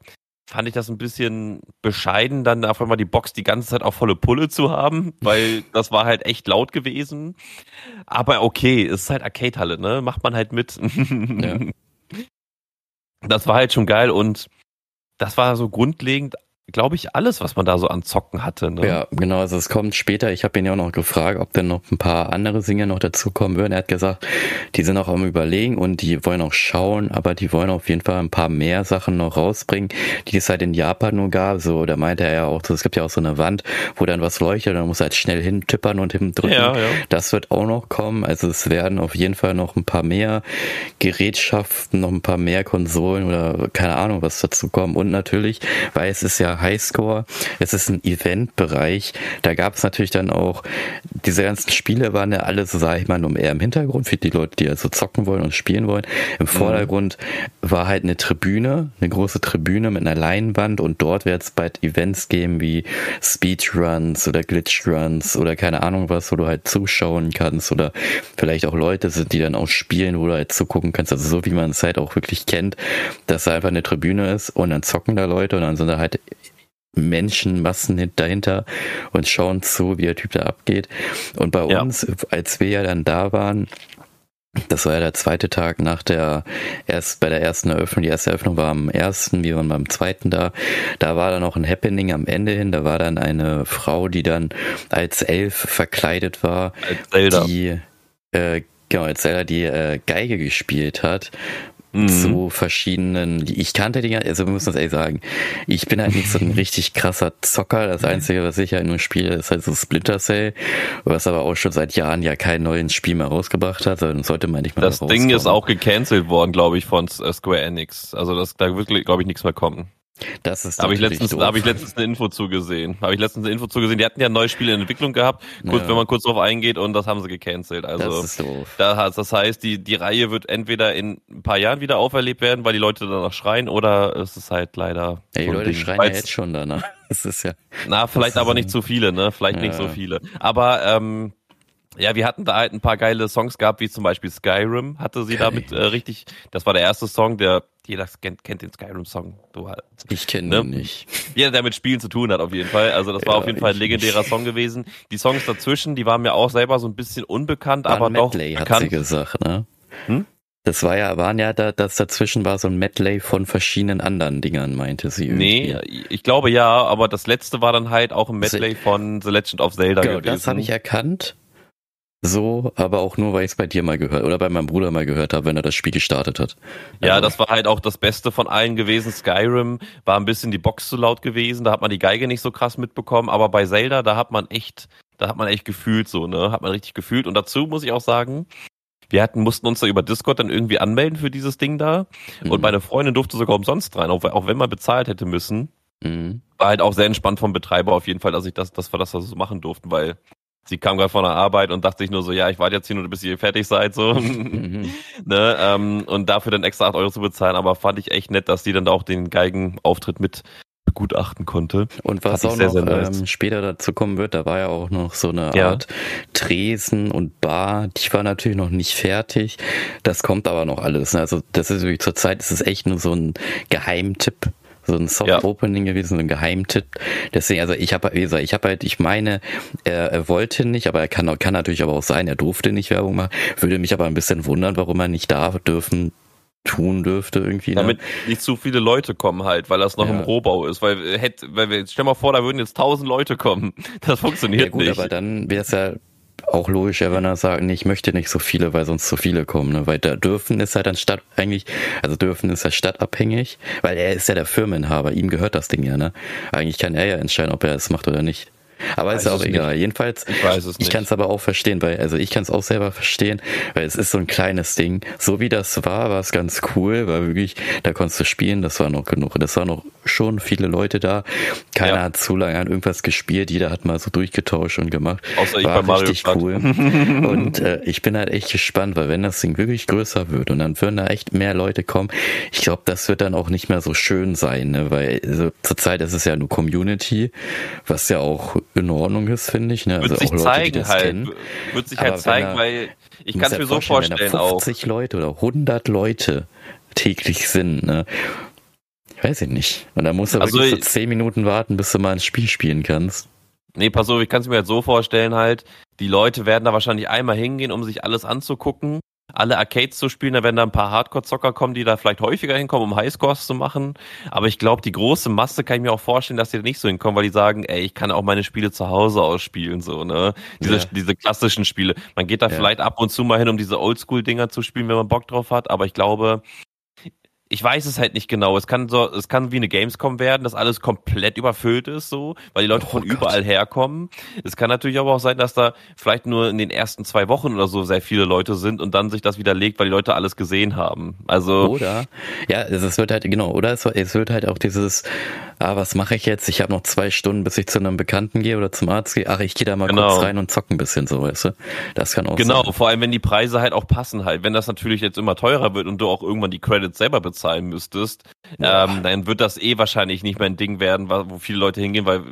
fand ich das ein bisschen bescheiden, dann auf einmal die Box die ganze Zeit auf volle Pulle zu haben, (laughs) weil das war halt echt laut gewesen. Aber okay, es ist halt Arcade-Halle, ne? Macht man halt mit. Ja. (laughs) Das war halt schon geil und das war so grundlegend glaube ich, alles, was man da so an Zocken hatte. Ne? Ja, genau. Also es kommt später. Ich habe ihn ja auch noch gefragt, ob denn noch ein paar andere Singer noch dazukommen würden. Er hat gesagt, die sind auch am Überlegen und die wollen auch schauen, aber die wollen auf jeden Fall ein paar mehr Sachen noch rausbringen, die es halt in Japan nur gab. So, da meinte er ja auch, es gibt ja auch so eine Wand, wo dann was leuchtet, dann muss er halt schnell hintippern und hindrücken. Ja, ja. Das wird auch noch kommen. Also es werden auf jeden Fall noch ein paar mehr Gerätschaften, noch ein paar mehr Konsolen oder keine Ahnung was dazu kommen. Und natürlich, weil es ist ja Highscore, es ist ein Eventbereich, da gab es natürlich dann auch, diese ganzen Spiele waren ja alle, so sage ich mal, nur eher im Hintergrund für die Leute, die also zocken wollen und spielen wollen. Im mhm. Vordergrund mhm. war halt eine Tribüne, eine große Tribüne mit einer Leinwand und dort wird es bald Events geben wie Speedruns oder Glitchruns oder keine Ahnung was, wo du halt zuschauen kannst oder vielleicht auch Leute sind, die dann auch spielen, wo du halt zugucken kannst. Also so wie man es halt auch wirklich kennt, dass da einfach eine Tribüne ist und dann zocken da Leute und dann sind da halt Menschenmassen dahinter und schauen zu, wie der Typ da abgeht. Und bei ja. uns, als wir ja dann da waren, das war ja der zweite Tag nach der erst bei der ersten Eröffnung. Die erste Eröffnung war am ersten, wir waren beim zweiten da. Da war dann auch ein Happening am Ende hin. Da war dann eine Frau, die dann als Elf verkleidet war, als Zelda. die äh, genau als Zelda die äh, Geige gespielt hat mhm. zu verschiedenen, ich kannte die, also wir müssen das ehrlich sagen, ich bin halt nicht so ein richtig krasser Zocker, das Einzige, was ich halt nur spiele, ist halt so Splinter Cell, was aber auch schon seit Jahren ja kein neues Spiel mehr rausgebracht hat, dann sollte man nicht mehr Das Ding ist auch gecancelt worden, glaube ich, von Square Enix, also das, da wird, glaube ich, nichts mehr kommen. Das ist habe ich letztens habe ich letztens eine Info zugesehen. Habe ich letztens eine Info zugesehen. Die hatten ja ein neues Spiel in Entwicklung gehabt. Kurz, ja. wenn man kurz drauf eingeht und das haben sie gecancelt. Also das ist doof. Da, das heißt, die die Reihe wird entweder in ein paar Jahren wieder auferlebt werden, weil die Leute danach schreien, oder es ist halt leider. Ey, die Leute schreien ja jetzt schon danach. (laughs) Das ist ja. Na, vielleicht aber nicht so viele, ne? Vielleicht ja. nicht so viele. Aber ähm, ja, wir hatten da halt ein paar geile Songs gehabt, wie zum Beispiel Skyrim hatte sie damit äh, richtig. Das war der erste Song, der jeder kennt, kennt den Skyrim-Song. Halt, ich kenne ne? ihn nicht. Jeder, der mit Spielen zu tun hat, auf jeden Fall. Also das war ja, auf jeden Fall ein legendärer Song gewesen. Die Songs dazwischen, die waren mir auch selber so ein bisschen unbekannt, war aber ein doch Medley, bekannt. hat sie gesagt, ne? Hm? Das war ja, waren ja da, das dazwischen war so ein Medley von verschiedenen anderen Dingern, meinte sie. Irgendwie. Nee, ich glaube ja, aber das letzte war dann halt auch ein Medley von The Legend of Zelda genau, gewesen. Das habe ich erkannt so, aber auch nur, weil ich es bei dir mal gehört oder bei meinem Bruder mal gehört habe, wenn er das Spiel gestartet hat. Ja, also. das war halt auch das Beste von allen gewesen. Skyrim war ein bisschen die Box zu laut gewesen, da hat man die Geige nicht so krass mitbekommen, aber bei Zelda, da hat man echt, da hat man echt gefühlt so, ne? Hat man richtig gefühlt. Und dazu muss ich auch sagen, wir hatten, mussten uns da über Discord dann irgendwie anmelden für dieses Ding da. Mhm. Und meine Freundin durfte sogar umsonst rein, auch, auch wenn man bezahlt hätte müssen. Mhm. War halt auch sehr entspannt vom Betreiber auf jeden Fall, dass ich das, dass wir das so machen durften, weil sie kam gerade von der Arbeit und dachte sich nur so, ja, ich warte jetzt hier nur, bis ihr fertig seid, so. Mhm. (laughs) ne, ähm, und dafür dann extra 8 Euro zu bezahlen, aber fand ich echt nett, dass sie dann da auch den Geigenauftritt mit begutachten konnte. Und was auch sehr, noch sehr nice. ähm, später dazu kommen wird, da war ja auch noch so eine ja. Art Tresen und Bar, die war natürlich noch nicht fertig. Das kommt aber noch alles. Ne? Also das ist wirklich zur Zeit ist es echt nur so ein Geheimtipp so ein Soft-Opening ja. gewesen, so ein Geheimtipp. Deswegen, also ich habe, wie gesagt, ich habe halt, ich meine, er, er wollte nicht, aber er kann, kann natürlich aber auch sein, er durfte nicht Werbung machen. Würde mich aber ein bisschen wundern, warum er nicht da dürfen tun dürfte irgendwie. Ne? Damit nicht zu viele Leute kommen halt, weil das noch ja. im Rohbau ist. Weil, hätte, weil wir, stell mal vor, da würden jetzt tausend Leute kommen. Das funktioniert ja, gut, nicht. Aber dann wäre es ja auch logisch, wenn er sagt, nee, ich möchte nicht so viele, weil sonst zu viele kommen, ne? Weil da dürfen ist halt dann Stadt eigentlich, also dürfen ist ja stadtabhängig, weil er ist ja der Firmeninhaber, ihm gehört das Ding ja, ne? Eigentlich kann er ja entscheiden, ob er es macht oder nicht. Aber ist ja auch egal. Nicht. Jedenfalls, ich, weiß es nicht. ich kann es aber auch verstehen, weil, also ich kann es auch selber verstehen, weil es ist so ein kleines Ding. So wie das war, war es ganz cool, weil wirklich, da konntest du spielen, das war noch genug. Das waren noch schon viele Leute da. Keiner ja. hat zu lange an irgendwas gespielt, jeder hat mal so durchgetauscht und gemacht. Außer ich war bei Mario richtig cool. (laughs) und äh, ich bin halt echt gespannt, weil wenn das Ding wirklich größer wird und dann würden da echt mehr Leute kommen, ich glaube, das wird dann auch nicht mehr so schön sein, ne? weil also, zurzeit ist es ja nur Community, was ja auch in Ordnung ist, finde ich. Ne? Also wird sich Leute, zeigen halt. Kennen. Wird sich halt zeigen, er, weil ich kann es mir so vorstellen wenn da 50 auch. Leute oder 100 Leute täglich sind, ne? Ich weiß ich nicht. Und da musst du also wirklich so 10 Minuten warten, bis du mal ein Spiel spielen kannst. Nee, pass auf, ich kann es mir halt so vorstellen halt, die Leute werden da wahrscheinlich einmal hingehen, um sich alles anzugucken alle Arcades zu spielen, da werden da ein paar Hardcore-Zocker kommen, die da vielleicht häufiger hinkommen, um Highscores zu machen. Aber ich glaube, die große Masse kann ich mir auch vorstellen, dass die da nicht so hinkommen, weil die sagen, ey, ich kann auch meine Spiele zu Hause ausspielen, so, ne? Diese, ja. diese klassischen Spiele. Man geht da ja. vielleicht ab und zu mal hin, um diese Oldschool-Dinger zu spielen, wenn man Bock drauf hat, aber ich glaube, ich weiß es halt nicht genau. Es kann so, es kann wie eine Gamescom werden, dass alles komplett überfüllt ist, so, weil die Leute oh von Gott. überall herkommen. Es kann natürlich aber auch sein, dass da vielleicht nur in den ersten zwei Wochen oder so sehr viele Leute sind und dann sich das widerlegt, weil die Leute alles gesehen haben. Also oder ja, es wird halt genau, oder es, es wird halt auch dieses, ah, was mache ich jetzt? Ich habe noch zwei Stunden, bis ich zu einem Bekannten gehe oder zum Arzt gehe. Ach, ich gehe da mal genau. kurz rein und zock ein bisschen so, weißt du? Das kann auch genau, sein. vor allem wenn die Preise halt auch passen halt. Wenn das natürlich jetzt immer teurer wird und du auch irgendwann die Credits selber bezahlst zahlen müsstest, ja. ähm, dann wird das eh wahrscheinlich nicht mehr ein Ding werden, wo viele Leute hingehen, weil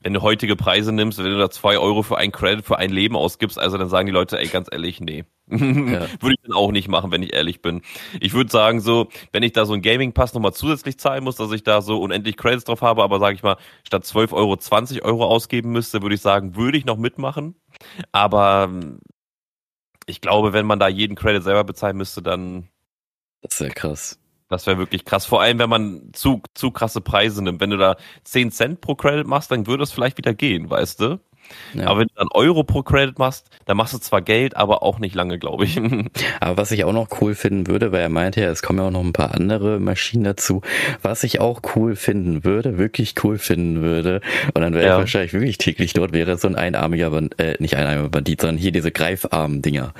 wenn du heutige Preise nimmst, wenn du da zwei Euro für ein Credit für ein Leben ausgibst, also dann sagen die Leute, ey, ganz ehrlich, nee. (laughs) Ja. würde ich dann auch nicht machen, wenn ich ehrlich bin. Ich würde sagen, so, wenn ich da so ein Gaming-Pass nochmal zusätzlich zahlen muss, dass ich da so unendlich Credits drauf habe, aber sage ich mal, statt 12 Euro 20 Euro ausgeben müsste, würde ich sagen, würde ich noch mitmachen. Aber ich glaube, wenn man da jeden Credit selber bezahlen müsste, dann. Das ist ja krass. Das wäre wirklich krass. Vor allem, wenn man zu, zu krasse Preise nimmt. Wenn du da 10 Cent pro Credit machst, dann würde es vielleicht wieder gehen, weißt du? Ja. Aber wenn du dann Euro pro Credit machst, dann machst du zwar Geld, aber auch nicht lange, glaube ich. (laughs) Aber was ich auch noch cool finden würde, weil er meinte ja, es kommen ja auch noch ein paar andere Maschinen dazu. Was ich auch cool finden würde, wirklich cool finden würde, und dann wäre ja. ich wahrscheinlich wirklich täglich dort, wäre so ein einarmiger, äh, nicht einarmiger Bandit, sondern hier diese Greifarm-Dinger.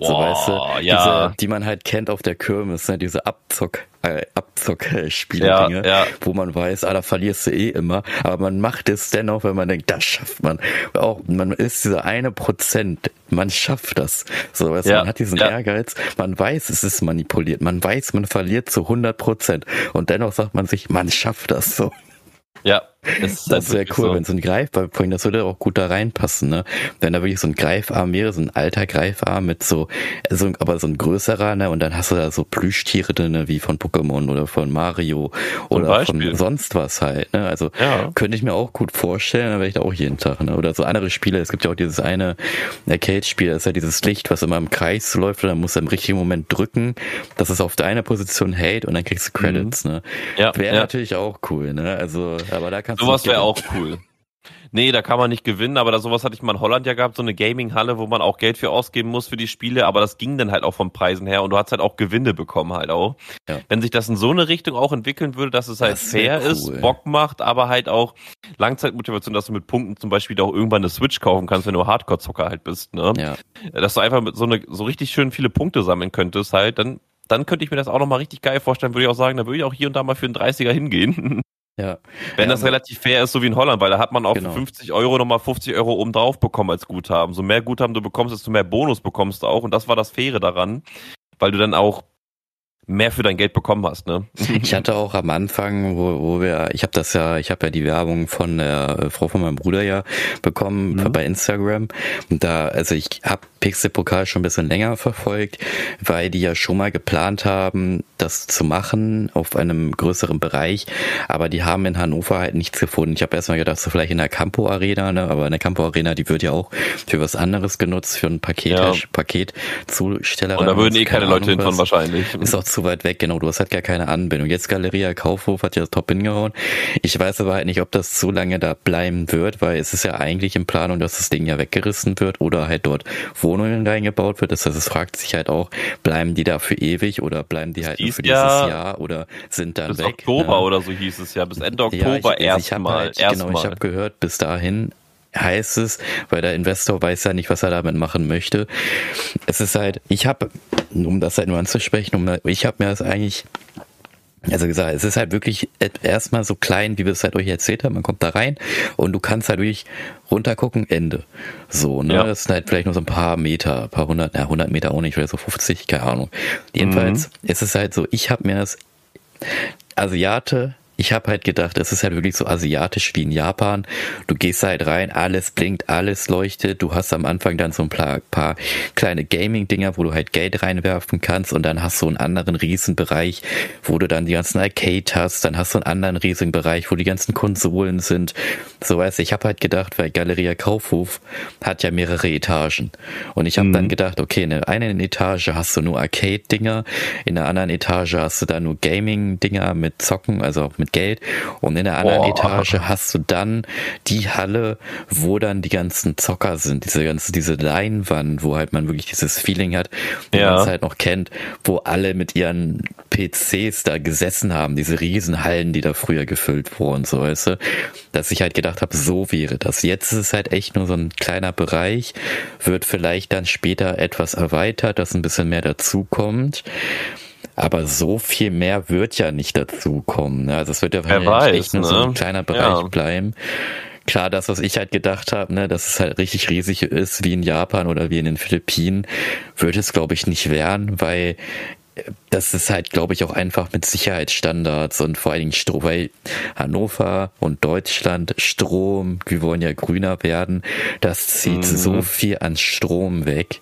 So, weißt du, ja. diese, die man halt kennt auf der Kirmes, ne, diese Abzock äh, Abzockspiele, ja, Dinge, ja. wo man weiß, ah, da verlierst du eh immer, aber man macht es dennoch, wenn man denkt, das schafft man. Auch man ist dieser eine Prozent, man schafft das. So, weißt ja, man hat diesen. Ehrgeiz, man weiß, es ist manipuliert, man weiß, man verliert zu 100 Prozent und dennoch sagt man sich, man schafft das so. Ja, das, das wäre cool, so. wenn so ein Greifarm, das würde auch gut da reinpassen, ne? Wenn da wirklich so ein Greifarm wäre, so ein alter Greifarm mit so, so aber so ein größerer, ne? Und dann hast du da so Plüschtiere drin, wie von Pokémon oder von Mario oder von sonst was halt, ne? Also ja. könnte ich mir auch gut vorstellen, dann wäre ich da auch jeden Tag, ne? Oder so andere Spiele, es gibt ja auch dieses eine Arcade-Spiel, das ist ja dieses Licht, was immer im Kreis läuft und dann musst du im richtigen Moment drücken, dass es auf deine Position hält und dann kriegst du Credits, mhm. ne? Ja, wäre ja. natürlich auch cool, ne? Also, aber da kann kannst Sowas wäre auch cool. Nee, da kann man nicht gewinnen, aber da sowas hatte ich mal in Holland ja gehabt, so eine Gaming-Halle, wo man auch Geld für ausgeben muss für die Spiele, aber das ging dann halt auch vom Preisen her und du hast halt auch Gewinne bekommen halt auch. Ja. Wenn sich das in so eine Richtung auch entwickeln würde, dass es halt das fair cool. ist, Bock macht, aber halt auch Langzeitmotivation, dass du mit Punkten zum Beispiel auch irgendwann eine Switch kaufen kannst, wenn du Hardcore-Zocker halt bist, ne? Ja. Dass du einfach mit so eine, so richtig schön viele Punkte sammeln könntest halt, dann dann könnte ich mir das auch nochmal richtig geil vorstellen, würde ich auch sagen, da würde ich auch hier und da mal für einen 30er hingehen. (laughs) Ja. Wenn ja, das relativ fair ist, so wie in Holland, weil da hat man auch genau. für 50 Euro nochmal 50 Euro oben drauf bekommen als Guthaben. So mehr Guthaben du bekommst, desto mehr Bonus bekommst du auch. Und das war das Faire daran, weil du dann auch mehr für dein Geld bekommen hast, ne? Ich hatte auch am Anfang, wo, wo wir, ich habe das ja, ich habe ja die Werbung von der Frau von meinem Bruder ja bekommen mhm. bei Instagram. Und da, also ich habe Pixel-Pokal schon ein bisschen länger verfolgt, weil die ja schon mal geplant haben, das zu machen auf einem größeren Bereich, aber die haben in Hannover halt nichts gefunden. Ich habe erstmal gedacht, so vielleicht in der Campo Arena, ne? aber in der Campo Arena, die wird ja auch für was anderes genutzt, für ein Paket, ja. Paketzusteller. Und da würden eh keine Leute hinfahren wahrscheinlich. Ist auch zu weit weg, genau. Du hast halt gar keine Anbindung. Jetzt Galeria Kaufhof hat ja das top hingehauen. Ich weiß aber halt nicht, ob das so lange da bleiben wird, weil es ist ja eigentlich in Planung, dass das Ding ja weggerissen wird oder halt dort Wohnungen reingebaut wird. Das heißt, es fragt sich halt auch, bleiben die da für ewig oder bleiben die halt nur für dieses Jahr oder sind dann bis weg? Bis Oktober ne? oder so hieß es ja, bis Ende Oktober ja, ich, erstmal. Halt, erst genau, ich habe gehört, bis dahin heißt es, weil der Investor weiß ja nicht, was er damit machen möchte. Es ist halt, ich habe, um das halt nur anzusprechen, um, ich habe mir das eigentlich also gesagt, es ist halt wirklich erstmal so klein, wie wir es halt euch erzählt haben. Man kommt da rein und du kannst halt wirklich runtergucken, Ende. So, ne? Ja. Das sind halt vielleicht nur so ein paar Meter, ein paar hundert, ja, 100 Meter auch nicht, vielleicht so 50, keine Ahnung. Jedenfalls mhm. ist es halt so, ich habe mir das Asiate ich habe halt gedacht, es ist halt wirklich so asiatisch wie in Japan. Du gehst halt rein, alles blinkt, alles leuchtet. Du hast am Anfang dann so ein paar, paar kleine Gaming-Dinger, wo du halt Geld reinwerfen kannst und dann hast du einen anderen Riesenbereich, wo du dann die ganzen Arcade hast. Dann hast du einen anderen riesigen Bereich, wo die ganzen Konsolen sind. So weißt du, ich habe halt gedacht, weil Galeria Kaufhof hat ja mehrere Etagen. Und ich habe mhm. dann gedacht, okay, in der einen Etage hast du nur Arcade-Dinger, in der anderen Etage hast du dann nur Gaming-Dinger mit Zocken, also auch mit Geld. Und in der anderen Boah. Etage hast du dann die Halle, wo dann die ganzen Zocker sind, diese ganze, diese Leinwand, wo halt man wirklich dieses Feeling hat, wie ja. man es halt noch kennt, wo alle mit ihren PCs da gesessen haben, diese Riesenhallen, die da früher gefüllt wurden, so weißt du, dass ich halt gedacht habe, so wäre das. Jetzt ist es halt echt nur so ein kleiner Bereich, wird vielleicht dann später etwas erweitert, dass ein bisschen mehr dazukommt. Aber so viel mehr wird ja nicht dazukommen. Ne? Also es wird ja wahrscheinlich nur ne? so ein ne? kleiner Bereich ja. bleiben. Klar, das, was ich halt gedacht habe, ne, dass es halt richtig riesig ist, wie in Japan oder wie in den Philippinen, wird es, glaube ich, nicht werden, weil das ist halt, glaube ich, auch einfach mit Sicherheitsstandards und vor allen Dingen Strom, weil Hannover und Deutschland Strom, wir wollen ja grüner werden, das zieht mhm. so viel an Strom weg.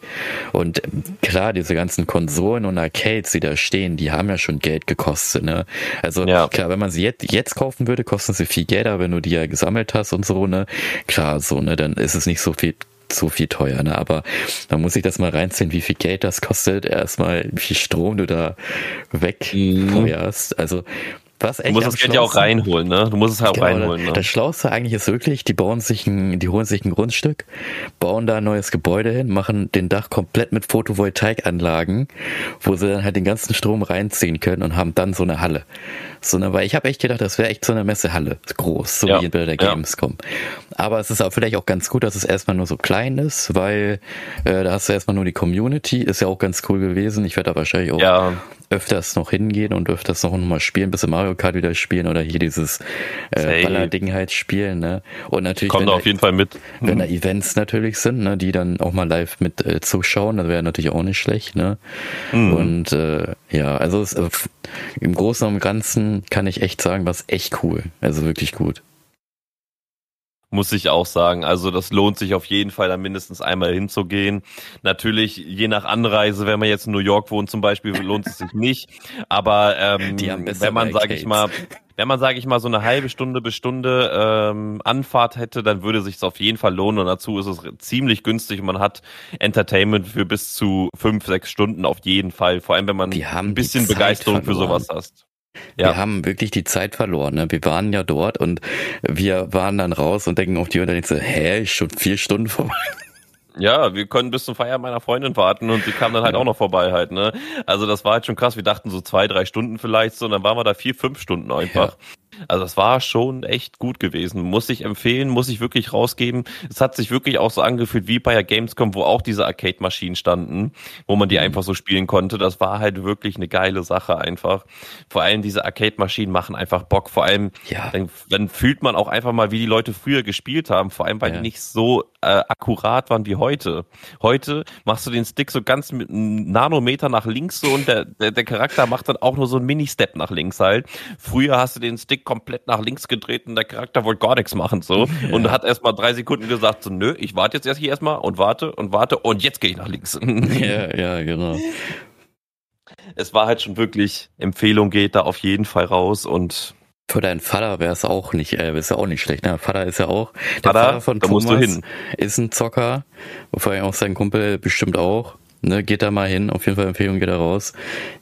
Und klar, diese ganzen Konsolen und Arcades, die da stehen, die haben ja schon Geld gekostet, ne? Also ja. klar, wenn man sie jetzt, jetzt kaufen würde, kosten sie viel Geld, aber wenn du die ja gesammelt hast und so, ne? Klar, so, ne, dann ist es nicht so viel so viel teuer, ne? Aber man muss sich das mal reinziehen, wie viel Geld das kostet, erstmal, wie viel Strom du da wegfeuerst. Mhm. Also was echt du musst das Geld ja auch reinholen, ne? Du musst es halt genau, reinholen. Ne? Das Schlauste eigentlich ist wirklich, die bauen sich ein, die holen sich ein Grundstück, bauen da ein neues Gebäude hin, machen den Dach komplett mit Photovoltaikanlagen, wo sie dann halt den ganzen Strom reinziehen können und haben dann so eine Halle. So eine, weil ich habe echt gedacht, das wäre echt so eine Messehalle, groß, so ja. wie bei der Gamescom. Ja. Aber es ist auch vielleicht auch ganz gut, dass es erstmal nur so klein ist, weil äh, da hast du erstmal nur die Community, ist ja auch ganz cool gewesen. Ich werde da wahrscheinlich auch ja. öfters noch hingehen und öfters noch mal spielen, bis Mario Kart wieder spielen oder hier dieses äh, Baller-Ding halt spielen. Ne? Und natürlich, Kommt auf jeden Fall mit. Wenn da Events natürlich sind, ne, die dann auch mal live mit äh, zuschauen, das wäre natürlich auch nicht schlecht. Ne? Mhm. Und äh, ja, also es, äh, im Großen und Ganzen kann ich echt sagen, was echt cool. Also wirklich gut. Muss ich auch sagen. Also das lohnt sich auf jeden Fall, da mindestens einmal hinzugehen. Natürlich, je nach Anreise, wenn man jetzt in New York wohnt zum Beispiel, lohnt es sich nicht. Aber ähm, wenn man, sage ich mal, wenn man, sage ich mal, so eine halbe Stunde bis Stunde ähm, Anfahrt hätte, dann würde sich auf jeden Fall lohnen. Und dazu ist es ziemlich günstig und man hat Entertainment für bis zu fünf, sechs Stunden auf jeden Fall. Vor allem, wenn man ein bisschen Begeisterung für sowas hast. Ja. Wir haben wirklich die Zeit verloren. Ne? Wir waren ja dort und wir waren dann raus und denken auf die dann so, hä, ist schon vier Stunden (laughs) vorbei. Ja, wir können bis zum Feier meiner Freundin warten und sie kam dann halt ja. auch noch vorbei halt, ne? Also das war halt schon krass. Wir dachten so zwei, drei Stunden vielleicht so und dann waren wir da vier, fünf Stunden einfach. Ja. Also das war schon echt gut gewesen. Muss ich empfehlen, muss ich wirklich rausgeben. Es hat sich wirklich auch so angefühlt wie bei der Gamescom, wo auch diese Arcade-Maschinen standen, wo man die mhm. einfach so spielen konnte. Das war halt wirklich eine geile Sache einfach. Vor allem diese Arcade-Maschinen machen einfach Bock. Vor allem, ja. dann, dann, fühlt man auch einfach mal, wie die Leute früher gespielt haben. Vor allem, weil ja. die nicht so äh, akkurat waren wie heute. Heute machst du den Stick so ganz mit einem Nanometer nach links so und der, der, der Charakter macht dann auch nur so einen Mini-Step nach links halt. Früher hast du den Stick komplett nach links gedreht und der Charakter wollte gar nichts machen so ja. und hat erst mal drei Sekunden gesagt so nö, ich warte jetzt erst hier erstmal und warte und warte und jetzt gehe ich nach links. (laughs) ja, ja, genau. Es war halt schon wirklich Empfehlung geht da auf jeden Fall raus und für deinen Vater wäre es auch nicht, äh, ist ja auch nicht schlecht. Ne? Vater ist ja auch der Vater, Vater von da Thomas musst du hin. ist ein Zocker, vor allem auch sein Kumpel bestimmt auch. Ne, geht da mal hin, auf jeden Fall Empfehlung geht da raus.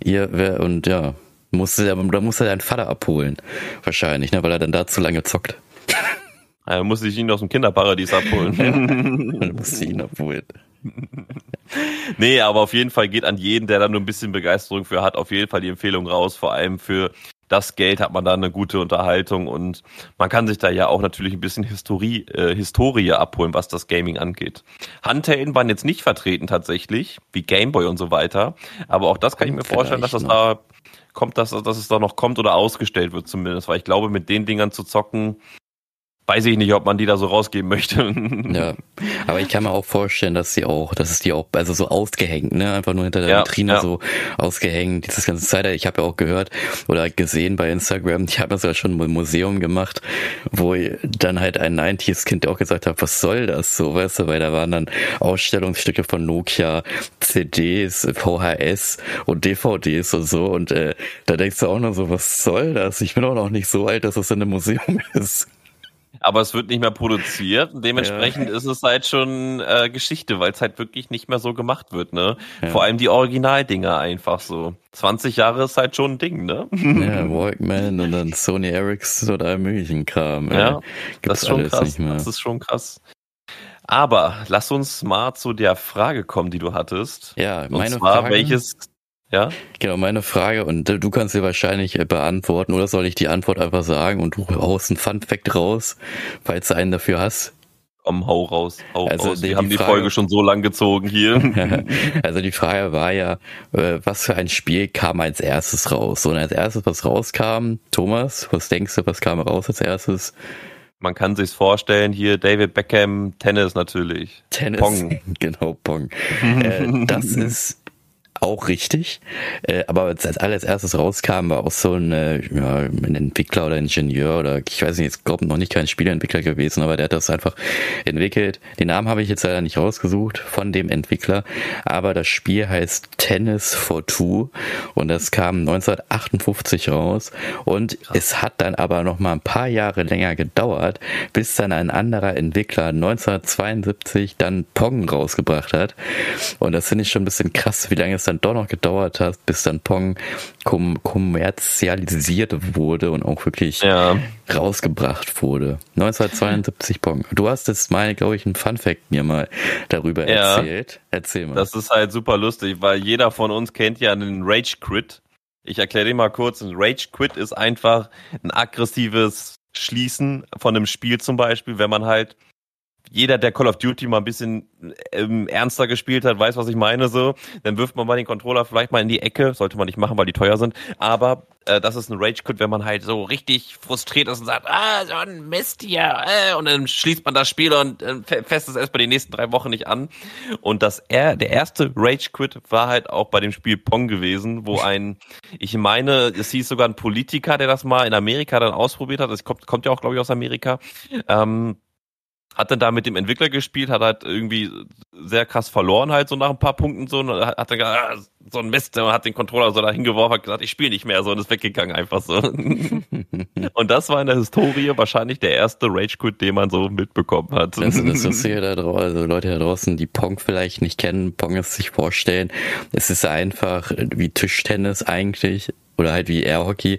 Ihr wer und ja, musste da musste deinen Vater abholen. Wahrscheinlich, ne, weil er dann da zu lange zockt. Er musste ich ihn aus dem Kinderparadies abholen. ja, (laughs) dann musste ihn abholen. nee, aber auf jeden Fall geht an jeden, der da nur ein bisschen Begeisterung für hat, auf jeden Fall die Empfehlung raus. Vor allem für das Geld hat man da eine gute Unterhaltung und man kann sich da ja auch natürlich ein bisschen Historie, äh, Historie abholen, was das Gaming angeht. Handhelden waren jetzt nicht vertreten tatsächlich, wie Gameboy und so weiter, aber auch das kann ich mir vorstellen, dass das noch. da kommt, dass, dass es da noch kommt oder ausgestellt wird zumindest, weil ich glaube, mit den Dingern zu zocken, weiß ich nicht, ob man die da so rausgeben möchte. (laughs) Ja, aber ich kann mir auch vorstellen, dass sie auch, dass es die auch, also so ausgehängt, ne, einfach nur hinter der ja, Vitrine ja. so ausgehängt, dieses ganze Zeit. Ich habe ja auch gehört oder gesehen bei Instagram, ich habe das ja schon im Museum gemacht, wo dann halt ein 90s-Kind auch gesagt hat, was soll das so, weißt du, weil da waren dann Ausstellungsstücke von Nokia, CDs, VHS und DVDs und so und äh, da denkst du auch noch so, was soll das? Ich bin auch noch nicht so alt, dass das in einem Museum (laughs) ist aber es wird nicht mehr produziert. Dementsprechend ja. ist es halt schon äh, Geschichte, weil es halt wirklich nicht mehr so gemacht wird, ne? Ja. Vor allem die Originaldinger einfach so. 20 Jahre ist halt schon ein Ding, ne? Ja, Walkman und dann Sony Ericsson oder all möglichen Kram. Ja, das ist schon krass. Das ist schon krass. Aber lass uns mal zu der Frage kommen, die du hattest. Ja, meine und zwar, Frage. Welches ja? Genau, meine Frage, und du kannst sie wahrscheinlich äh, beantworten, oder soll ich die Antwort einfach sagen und du haust ein Fun-Fact raus, falls du einen dafür hast? Komm, hau raus, hau also raus. Die, Wir haben die, Frage, Folge schon so lang gezogen hier. (laughs) also die Frage war ja, äh, was für ein Spiel kam als erstes raus? Und als erstes, was rauskam, Thomas, was denkst du, was kam raus als erstes? Man kann sich's vorstellen, hier David Beckham, Tennis natürlich. Tennis, Pong. (laughs) genau, Pong. äh, das (laughs) ist auch richtig. Äh, aber als, als alles erstes rauskam, war auch so ein, äh, ja, ein Entwickler oder Ingenieur oder ich weiß nicht, ich glaube noch nicht kein Spieleentwickler gewesen, aber der hat das einfach entwickelt. Den Namen habe ich jetzt leider nicht rausgesucht von dem Entwickler, aber das Spiel heißt Tennis for Two und das kam 1958 raus und Krass. es hat dann aber noch mal ein paar Jahre länger gedauert, bis dann ein anderer Entwickler 1972 dann Pong rausgebracht hat und das finde ich schon ein bisschen krass, wie lange es dann doch noch gedauert hat, bis dann Pong kom kommerzialisiert wurde und auch wirklich ja. rausgebracht wurde. 1972 Pong. Du hast jetzt mal, glaube ich, ein Fun-Fact mir mal darüber ja. erzählt. Erzähl mal. Das ist halt super lustig, weil jeder von uns kennt ja einen Rage Crit. Ich erkläre dir mal kurz. Ein Rage Quit ist einfach ein aggressives Schließen von einem Spiel zum Beispiel, wenn man halt jeder, der Call of Duty mal ein bisschen ähm, ernster gespielt hat, weiß, was ich meine. So, dann wirft man mal den Controller vielleicht mal in die Ecke, sollte man nicht machen, weil die teuer sind. Aber äh, das ist ein Rage Quit, wenn man halt so richtig frustriert ist und sagt, ah, so ein Mist hier, äh, und dann schließt man das Spiel und äh, fässt es erst bei den nächsten drei Wochen nicht an. Und das er, der erste Rage Quit war halt auch bei dem Spiel Pong gewesen, wo ein, ich meine, es hieß sogar ein Politiker, der das mal in Amerika dann ausprobiert hat. Das kommt, kommt ja auch, glaube ich, aus Amerika. Ähm, hat dann da mit dem Entwickler gespielt, hat halt irgendwie sehr krass verloren halt so nach ein paar Punkten so und hat dann gesagt, ah, so ein Mist, und hat den Controller so da hingeworfen, hat gesagt, ich spiele nicht mehr so und ist weggegangen einfach so. (laughs) und das war in der Historie wahrscheinlich der erste Rage Quit, den man so mitbekommen hat. Also das ist hier da draußen, also Leute da draußen, die Pong vielleicht nicht kennen, Pong ist sich vorstellen, es ist einfach wie Tischtennis eigentlich, oder halt wie Airhockey.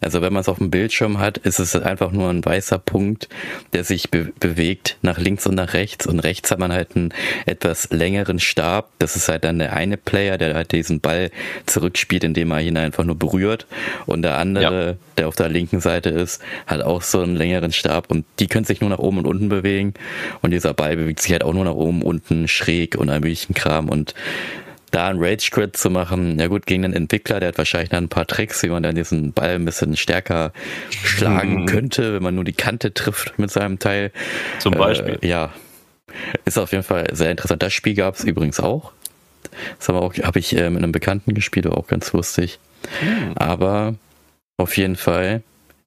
Also wenn man es auf dem Bildschirm hat, ist es einfach nur ein weißer Punkt, der sich be bewegt nach links und nach rechts. Und rechts hat man halt einen etwas längeren Stab. Das ist halt dann der eine Player, der halt diesen Ball zurückspielt, indem er ihn einfach nur berührt. Und der andere, ja. der auf der linken Seite ist, hat auch so einen längeren Stab. Und die können sich nur nach oben und unten bewegen. Und dieser Ball bewegt sich halt auch nur nach oben, unten, schräg und ein bisschen Kram. Und da ein Rage Quit zu machen, ja gut, gegen den Entwickler, der hat wahrscheinlich dann ein paar Tricks, wie man dann diesen Ball ein bisschen stärker schlagen mhm. könnte, wenn man nur die Kante trifft mit seinem Teil. Zum Beispiel. Äh, ja. Ist auf jeden Fall sehr interessant. Das Spiel gab es übrigens auch. Das habe hab ich äh, mit einem Bekannten gespielt, war auch ganz lustig. Mhm. Aber auf jeden Fall,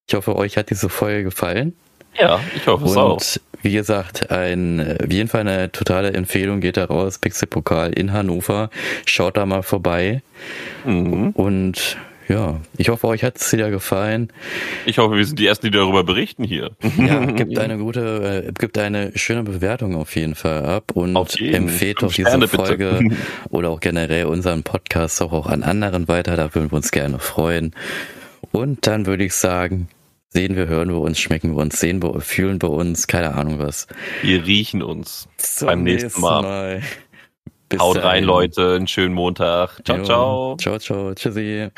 ich hoffe, euch hat diese Folge gefallen. Ja, ich hoffe es auch. Wie gesagt, ein, auf jeden Fall eine totale Empfehlung geht da raus. Pixelpokal in Hannover. Schaut da mal vorbei. Mhm. Und ja, ich hoffe, euch hat es wieder gefallen. Ich hoffe, wir sind die Ersten, die darüber berichten hier. Ja, gibt eine gute, äh, gibt eine schöne Bewertung auf jeden Fall ab und empfehlt doch diese Folge bitte. (laughs) oder auch generell unseren Podcast auch, auch an anderen weiter. Da würden wir uns gerne freuen. Und dann würde ich sagen, Sehen wir, hören wir uns, schmecken wir uns, sehen wir, fühlen wir uns, keine Ahnung was. Wir riechen uns Zum beim nächsten Mal. Mal. Haut rein, Leute. Einen schönen Montag. Ciao, jo. ciao. Ciao, ciao. Tschüssi.